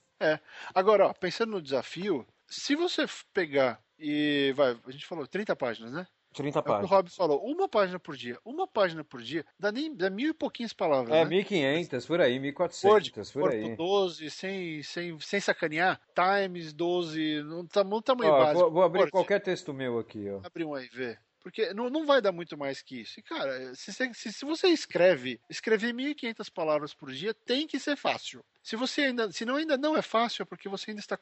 Agora, ó, pensando no desafio, se você pegar e vai, a gente falou 30 páginas, né? 30 É o que o páginas. Rob falou, uma página por dia. Uma página por dia dá nem dá mil e pouquinhas palavras, É, né? 1500, por aí, Word, 1400, por corpo aí. 12, sem, sem, sem sacanear, Times 12, no, tam- no tamanho Ó, básico. vou, vou abrir Word, qualquer texto meu aqui, ó. Abre um aí, vê. Porque não, não vai dar muito mais que isso. E, cara, se você, se, se você escreve, escrever 1.500 palavras por dia tem que ser fácil. Se você ainda, se não ainda não é fácil, é porque você ainda está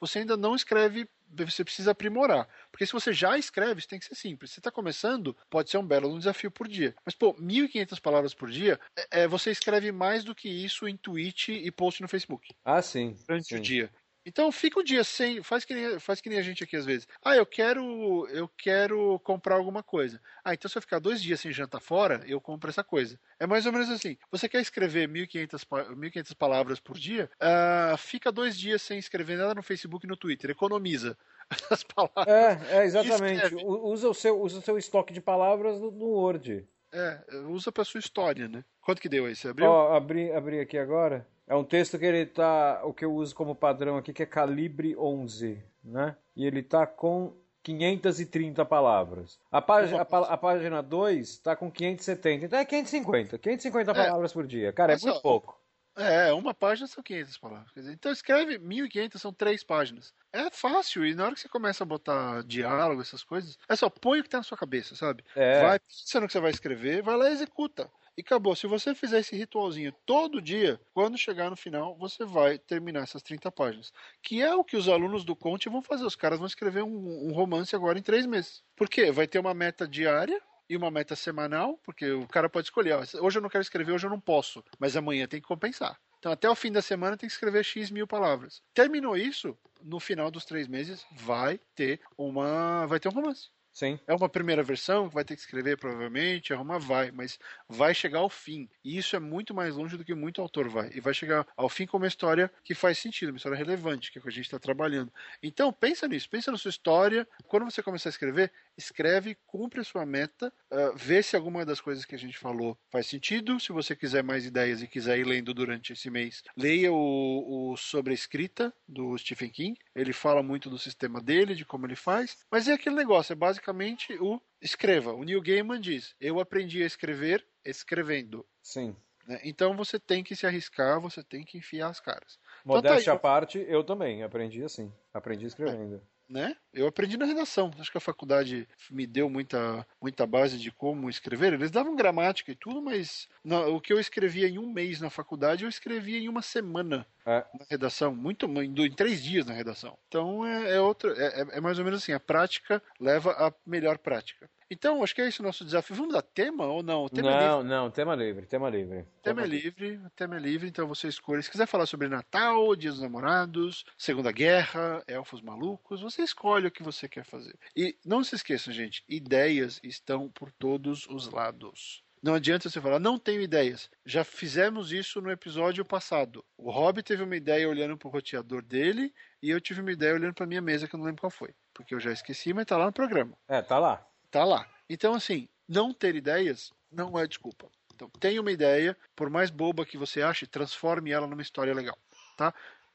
você ainda não escreve, você precisa aprimorar. Porque se você já escreve, isso tem que ser simples. Se você está começando, pode ser um belo desafio por dia. Mas, pô, 1.500 palavras por dia, é, é, você escreve mais do que isso em tweet e post no Facebook Ah, sim. durante sim. o dia. Então fica o dia sem, faz que nem, faz que nem a gente aqui às vezes. Ah, eu quero, eu quero comprar alguma coisa. Ah, então se eu ficar dois dias sem jantar fora, eu compro essa coisa. É mais ou menos assim. Você quer escrever 1.500 pa- 1.500 palavras por dia? Ah, fica dois dias sem escrever nada no Facebook e no Twitter. Economiza as palavras. É, é exatamente. Escreve. Usa o, seu, usa o seu estoque de palavras no, no Word. É, usa pra sua história, né? Quanto que deu aí? Você abriu? Ó, abri, abri aqui agora. É um texto que ele tá. O que eu uso como padrão aqui, que é calibre 11, né? E ele tá com 530 palavras. A, página, a, a página 2 tá com 570. Então é 550. 550 palavras por dia. Cara, é Mas, muito ó, pouco. É, uma página são 500 palavras. Dizer, então escreve 1.500, são três páginas. É fácil, e na hora que você começa a botar diálogo, essas coisas, é só põe o que tá na sua cabeça, sabe? É. Vai pensando que você vai escrever, vai lá e executa. E acabou. Se você fizer esse ritualzinho todo dia, quando chegar no final, você vai terminar essas 30 páginas. Que é o que os alunos do Conte vão fazer. Os caras vão escrever um, um romance agora em três meses. Por quê? Vai ter uma meta diária e uma meta semanal, porque o cara pode escolher, ó, hoje eu não quero escrever, hoje eu não posso, mas amanhã tem que compensar. Então, até o fim da semana tem que escrever X mil palavras. Terminou isso, no final dos três meses vai ter uma, vai ter um romance. Sim. É uma primeira versão vai ter que escrever provavelmente, arrumar vai, mas vai chegar ao fim. E isso é muito mais longe do que muito autor vai. E vai chegar ao fim com uma história que faz sentido, uma história relevante, que é o que a gente está trabalhando. Então, pensa nisso, pensa na sua história. Quando você começar a escrever, escreve, cumpre a sua meta, ah, vê se alguma das coisas que a gente falou faz sentido. Se você quiser mais ideias e quiser ir lendo durante esse mês, leia o, o Sobre a Escrita do Stephen King. Ele fala muito do sistema dele, de como ele faz. Mas é aquele negócio, é basicamente o escreva. O Neil Gaiman diz: Eu aprendi a escrever escrevendo. Sim. né? Então você tem que se arriscar, você tem que enfiar as caras. Então tá Modéstia à parte, eu também aprendi assim. Aprendi escrevendo. né? Eu aprendi na redação. Acho que a faculdade me deu muita, muita base de como escrever. Eles davam gramática e tudo, mas o que eu escrevia em um mês na faculdade, eu escrevia em uma semana É. na redação. Muito, em três dias na redação. Então é, é outra, é, é- é mais ou menos assim. A prática leva à melhor prática. Então, acho que é esse o nosso desafio. Vamos dar tema ou não? Tema é livre. Não, não, tema livre, tema livre. Tema é livre, o tema é livre, então você escolhe. Se quiser falar sobre Natal, Dia dos Namorados, Segunda Guerra, Elfos Malucos, você escolhe o que você quer fazer. E não se esqueçam, gente, ideias estão por todos os lados. Não adianta você falar, não tenho ideias. Já fizemos isso no episódio passado. O Rob teve uma ideia olhando pro roteador dele e eu tive uma ideia olhando pra minha mesa que eu não lembro qual foi. Porque eu já esqueci, mas tá lá no programa. É, tá lá. Tá lá. Então, assim, não ter ideias não é desculpa. Então, tenha uma ideia, por mais boba que você ache, transforme ela numa história legal, tá?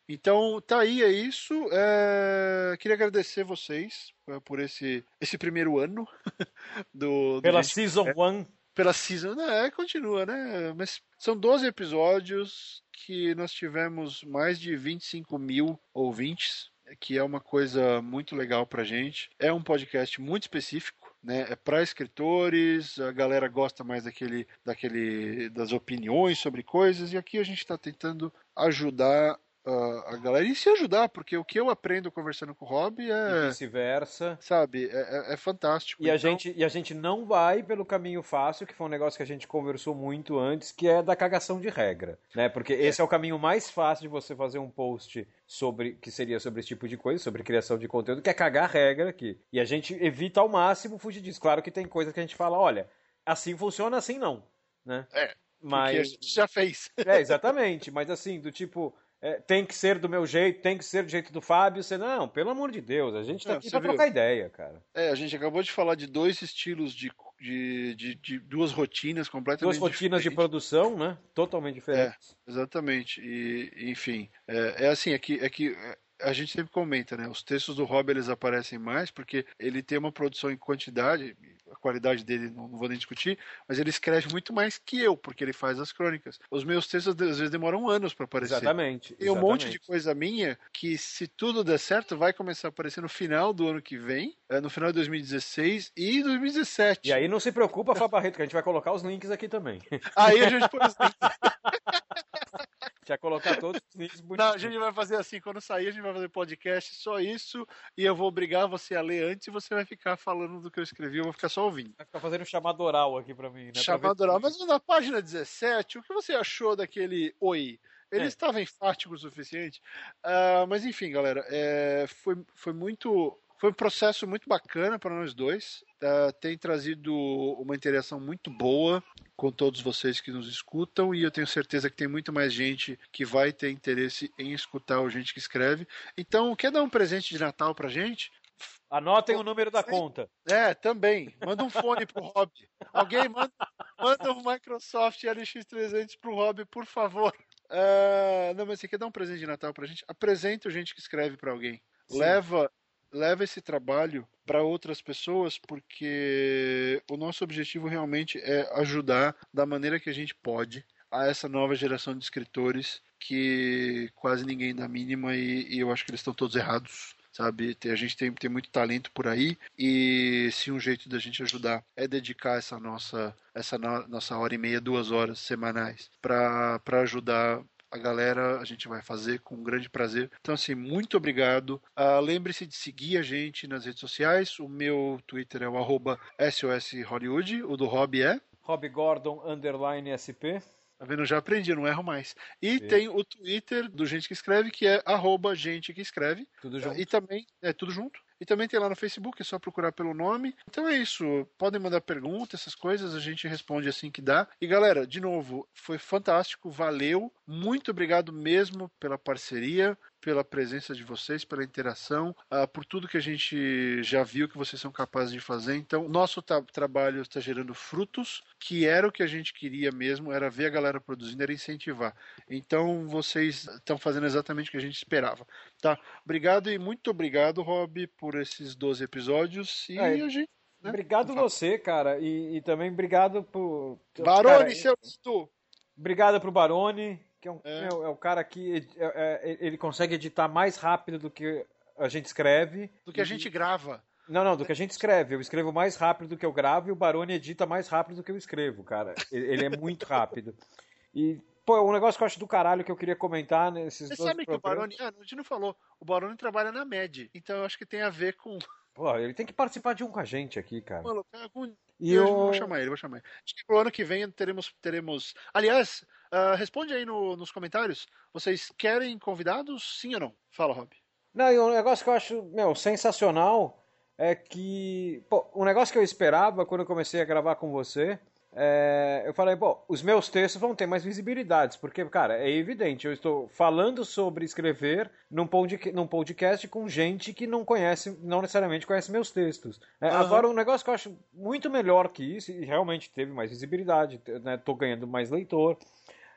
Então, tá aí, é isso. É, Queria agradecer vocês é, por esse, esse primeiro ano do, do Pela Gente- Season 1. Pela season. Não, é, continua, né? Mas são 12 episódios que nós tivemos mais de 25 mil ouvintes, que é uma coisa muito legal pra gente. É um podcast muito específico. Né, é para escritores, a galera gosta mais daquele, daquele, das opiniões sobre coisas, e aqui a gente está tentando ajudar a, a galera e se ajudar, porque o que eu aprendo conversando com o Rob E é, vice-versa. sabe, é, é- é fantástico. E a, Então, gente, e a gente não vai pelo caminho fácil, que foi um negócio que a gente conversou muito antes, que é da cagação de regra, né? Porque esse é o caminho mais fácil de você fazer um post sobre que seria sobre esse tipo de coisa, sobre criação de conteúdo, que é cagar regra aqui. E a gente evita ao máximo fugir disso. Claro que tem coisa que a gente fala, olha, assim funciona, assim não, né? É, porque a Mas gente já fez. é, exatamente, mas assim, do tipo, é, tem que ser do meu jeito, tem que ser do jeito do Fábio, você não, pelo amor de Deus, a gente tá Não, aqui pra viu? trocar ideia, cara. É, a gente acabou de falar de dois estilos de, de, de, de duas rotinas completamente Duas rotinas de diferentes. produção, né? Totalmente diferentes. Exatamente. E, enfim, é, é assim, é que, é que é, a gente sempre comenta, né? Os textos do Rob eles aparecem mais porque ele tem uma produção em quantidade, a qualidade dele não, não vou nem discutir, mas ele escreve muito mais que eu, porque ele faz as crônicas. Os meus textos às vezes demoram anos para aparecer. Exatamente. Tem um monte de coisa minha que, se tudo der certo, vai começar a aparecer no final do ano que vem, é, no final de 2016 e 2017. E aí não se preocupa, Fá Barreto, que a gente vai colocar os links aqui também. Aí a gente põe os links. Vai colocar todos os Não, a gente vai fazer assim, quando sair, a gente vai fazer podcast, só isso, e eu vou obrigar você a ler antes e você vai ficar falando do que eu escrevi, eu vou ficar só ouvindo. Vai ficar fazendo um chamado oral aqui pra mim, né? Chamado oral. Mas na página 17, o que você achou daquele oi? Ele É. estava enfático o suficiente. Ah, mas enfim, galera, é, foi, foi muito. Foi um processo muito bacana para nós dois. Ah, tem trazido uma interação muito boa com todos vocês que nos escutam e eu tenho certeza que tem muito mais gente que vai ter interesse em escutar o gente que escreve. Então, quer dar um presente de Natal pra gente? Anotem o número da conta. É, também. Manda um fone pro Rob. Alguém manda, manda um Microsoft LX300 pro Rob, por favor. Ah, não, mas você quer dar um presente de Natal pra gente? Apresenta o gente que escreve pra alguém. Sim. Leva, leva esse trabalho para outras pessoas, porque o nosso objetivo realmente é ajudar da maneira que a gente pode a essa nova geração de escritores que quase ninguém dá mínima e, e eu acho que eles estão todos errados sabe? A gente tem, tem muito talento por aí e se um jeito da gente ajudar é dedicar essa nossa essa no- nossa hora e meia, duas horas semanais para ajudar a galera, a gente vai fazer com grande prazer. Então, assim, muito obrigado. Ah, Lembre-se de seguir a gente nas redes sociais. O meu Twitter é o arroba SOS Hollywood, o do Rob é. Rob Gordon, underline SP. Tá vendo? Já aprendi, não erro mais. E Sim. tem o Twitter do Gente que Escreve, que é arroba gente que escreve. Tudo junto. E também, é tudo junto. E também tem lá no Facebook, é só procurar pelo nome. Então é isso. Podem mandar perguntas, essas coisas, a gente responde assim que dá. E galera, de novo, foi fantástico, valeu. Muito obrigado mesmo pela parceria, pela presença de vocês, pela interação, ah, por tudo que a gente já viu que vocês são capazes de fazer. Então, nosso ta- trabalho está gerando frutos, que era o que a gente queria mesmo, era ver a galera produzindo, era incentivar. Então, vocês estão fazendo exatamente o que a gente esperava. Tá? Obrigado e muito obrigado, Rob, por esses 12 episódios. E É, a gente. né? Obrigado Fala. você, cara. E, e também obrigado por. Barone, Cara, seu lindo! Obrigado pro Barone, que é, um, É. é o cara que ed- é- é- ele consegue editar mais rápido do que a gente escreve. Do que a gente grava. Não, não, do que a gente escreve. Eu escrevo mais rápido do que eu gravo e o Barone edita mais rápido do que eu escrevo, cara. Ele é muito rápido. E, pô, um negócio que eu acho do caralho que eu queria comentar nesses Você dois sabe que o programas- Barone. Ah, a gente não falou. O Barone trabalha na MED. Então eu acho que tem a ver com. Pô, ele tem que participar de um com a gente aqui, cara. Mano, algum E eu eu... vou chamar ele, vou chamar ele. Acho que pro ano que vem teremos. teremos... Aliás, ah, responde aí no- nos comentários. Vocês querem convidados? Sim ou não? Fala, Rob. Não, e um negócio que eu acho, meu, sensacional é que, pô, um negócio que eu esperava quando eu comecei a gravar com você, é, eu falei, pô, os meus textos vão ter mais visibilidades, porque, cara, é evidente, eu estou falando sobre escrever num, podca- num podcast com gente que não conhece, não necessariamente conhece meus textos. É, Aham. Agora, um negócio que eu acho muito melhor que isso, e realmente teve mais visibilidade, né, tô ganhando mais leitor.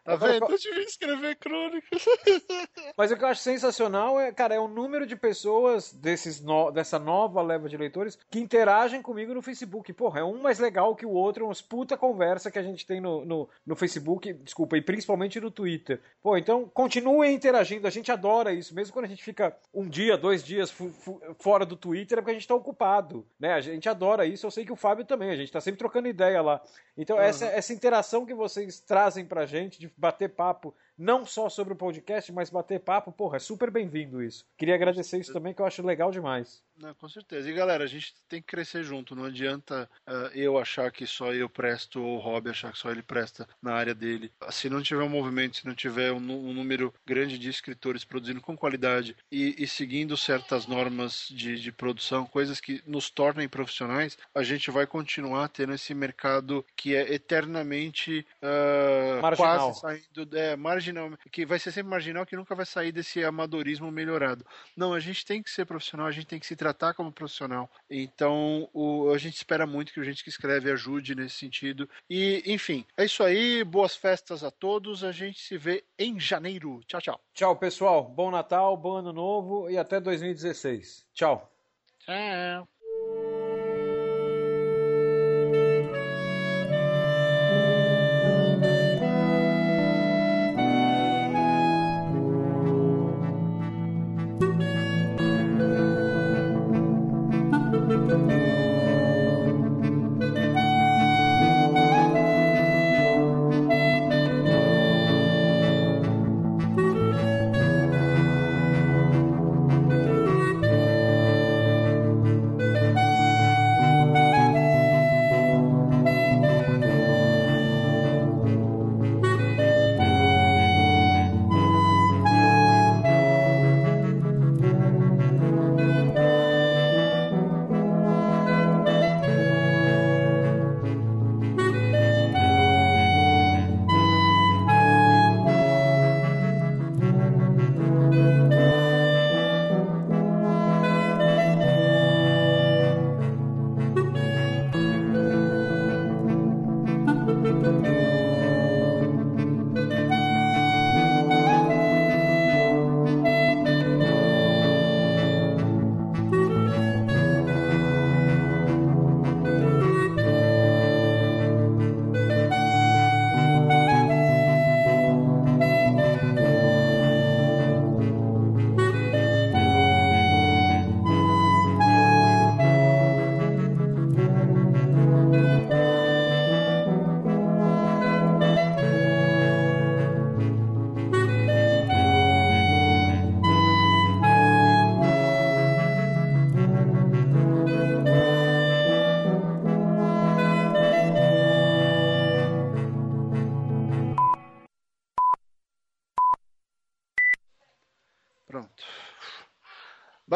Tá Agora, vendo? Eu devia escrever crônicas. Mas o que eu acho sensacional é, cara, é o número de pessoas desses no- dessa nova leva de leitores que interagem comigo no Facebook. Porra, é um mais legal que o outro, umas puta conversa que a gente tem no, no, no Facebook, desculpa, e principalmente no Twitter. Pô, então continuem interagindo, a gente adora isso, mesmo quando a gente fica um dia, dois dias fora do Twitter, é porque a gente tá ocupado, né? A gente adora isso, eu sei que o Fábio também, a gente tá sempre trocando ideia lá. Então, essa, essa interação que vocês trazem pra gente, de bater papo não só sobre o podcast, mas bater papo, porra, é super bem-vindo isso. Queria agradecer isso também, que eu acho legal demais. Não, com certeza. E galera, a gente tem que crescer junto. Não adianta uh, eu achar que só eu presto ou o Rob achar que só ele presta na área dele. Se não tiver um movimento, se não tiver um, um número grande de escritores produzindo com qualidade e, e seguindo certas normas de, de, produção, coisas que nos tornem profissionais, a gente vai continuar tendo esse mercado que é eternamente uh, quase saindo. É, marginal, que vai ser sempre marginal, que nunca vai sair desse amadorismo melhorado. Não, a gente tem que ser profissional, a gente tem que se tratar como profissional. Então, o, a gente espera muito que o gente que escreve ajude nesse sentido. E, enfim, é isso aí. Boas festas a todos. A gente se vê em janeiro. Tchau, tchau. Tchau, pessoal. Bom Natal, bom Ano Novo e até 2016. Tchau. Tchau.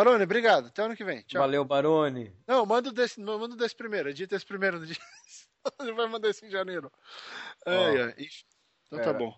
Barone, obrigado. Até ano que vem. Tchau. Valeu, Barone. Não, manda desse, manda desse primeiro. Edita esse primeiro. Ele vai mandar esse em janeiro. Ai, ai. Então tá bom.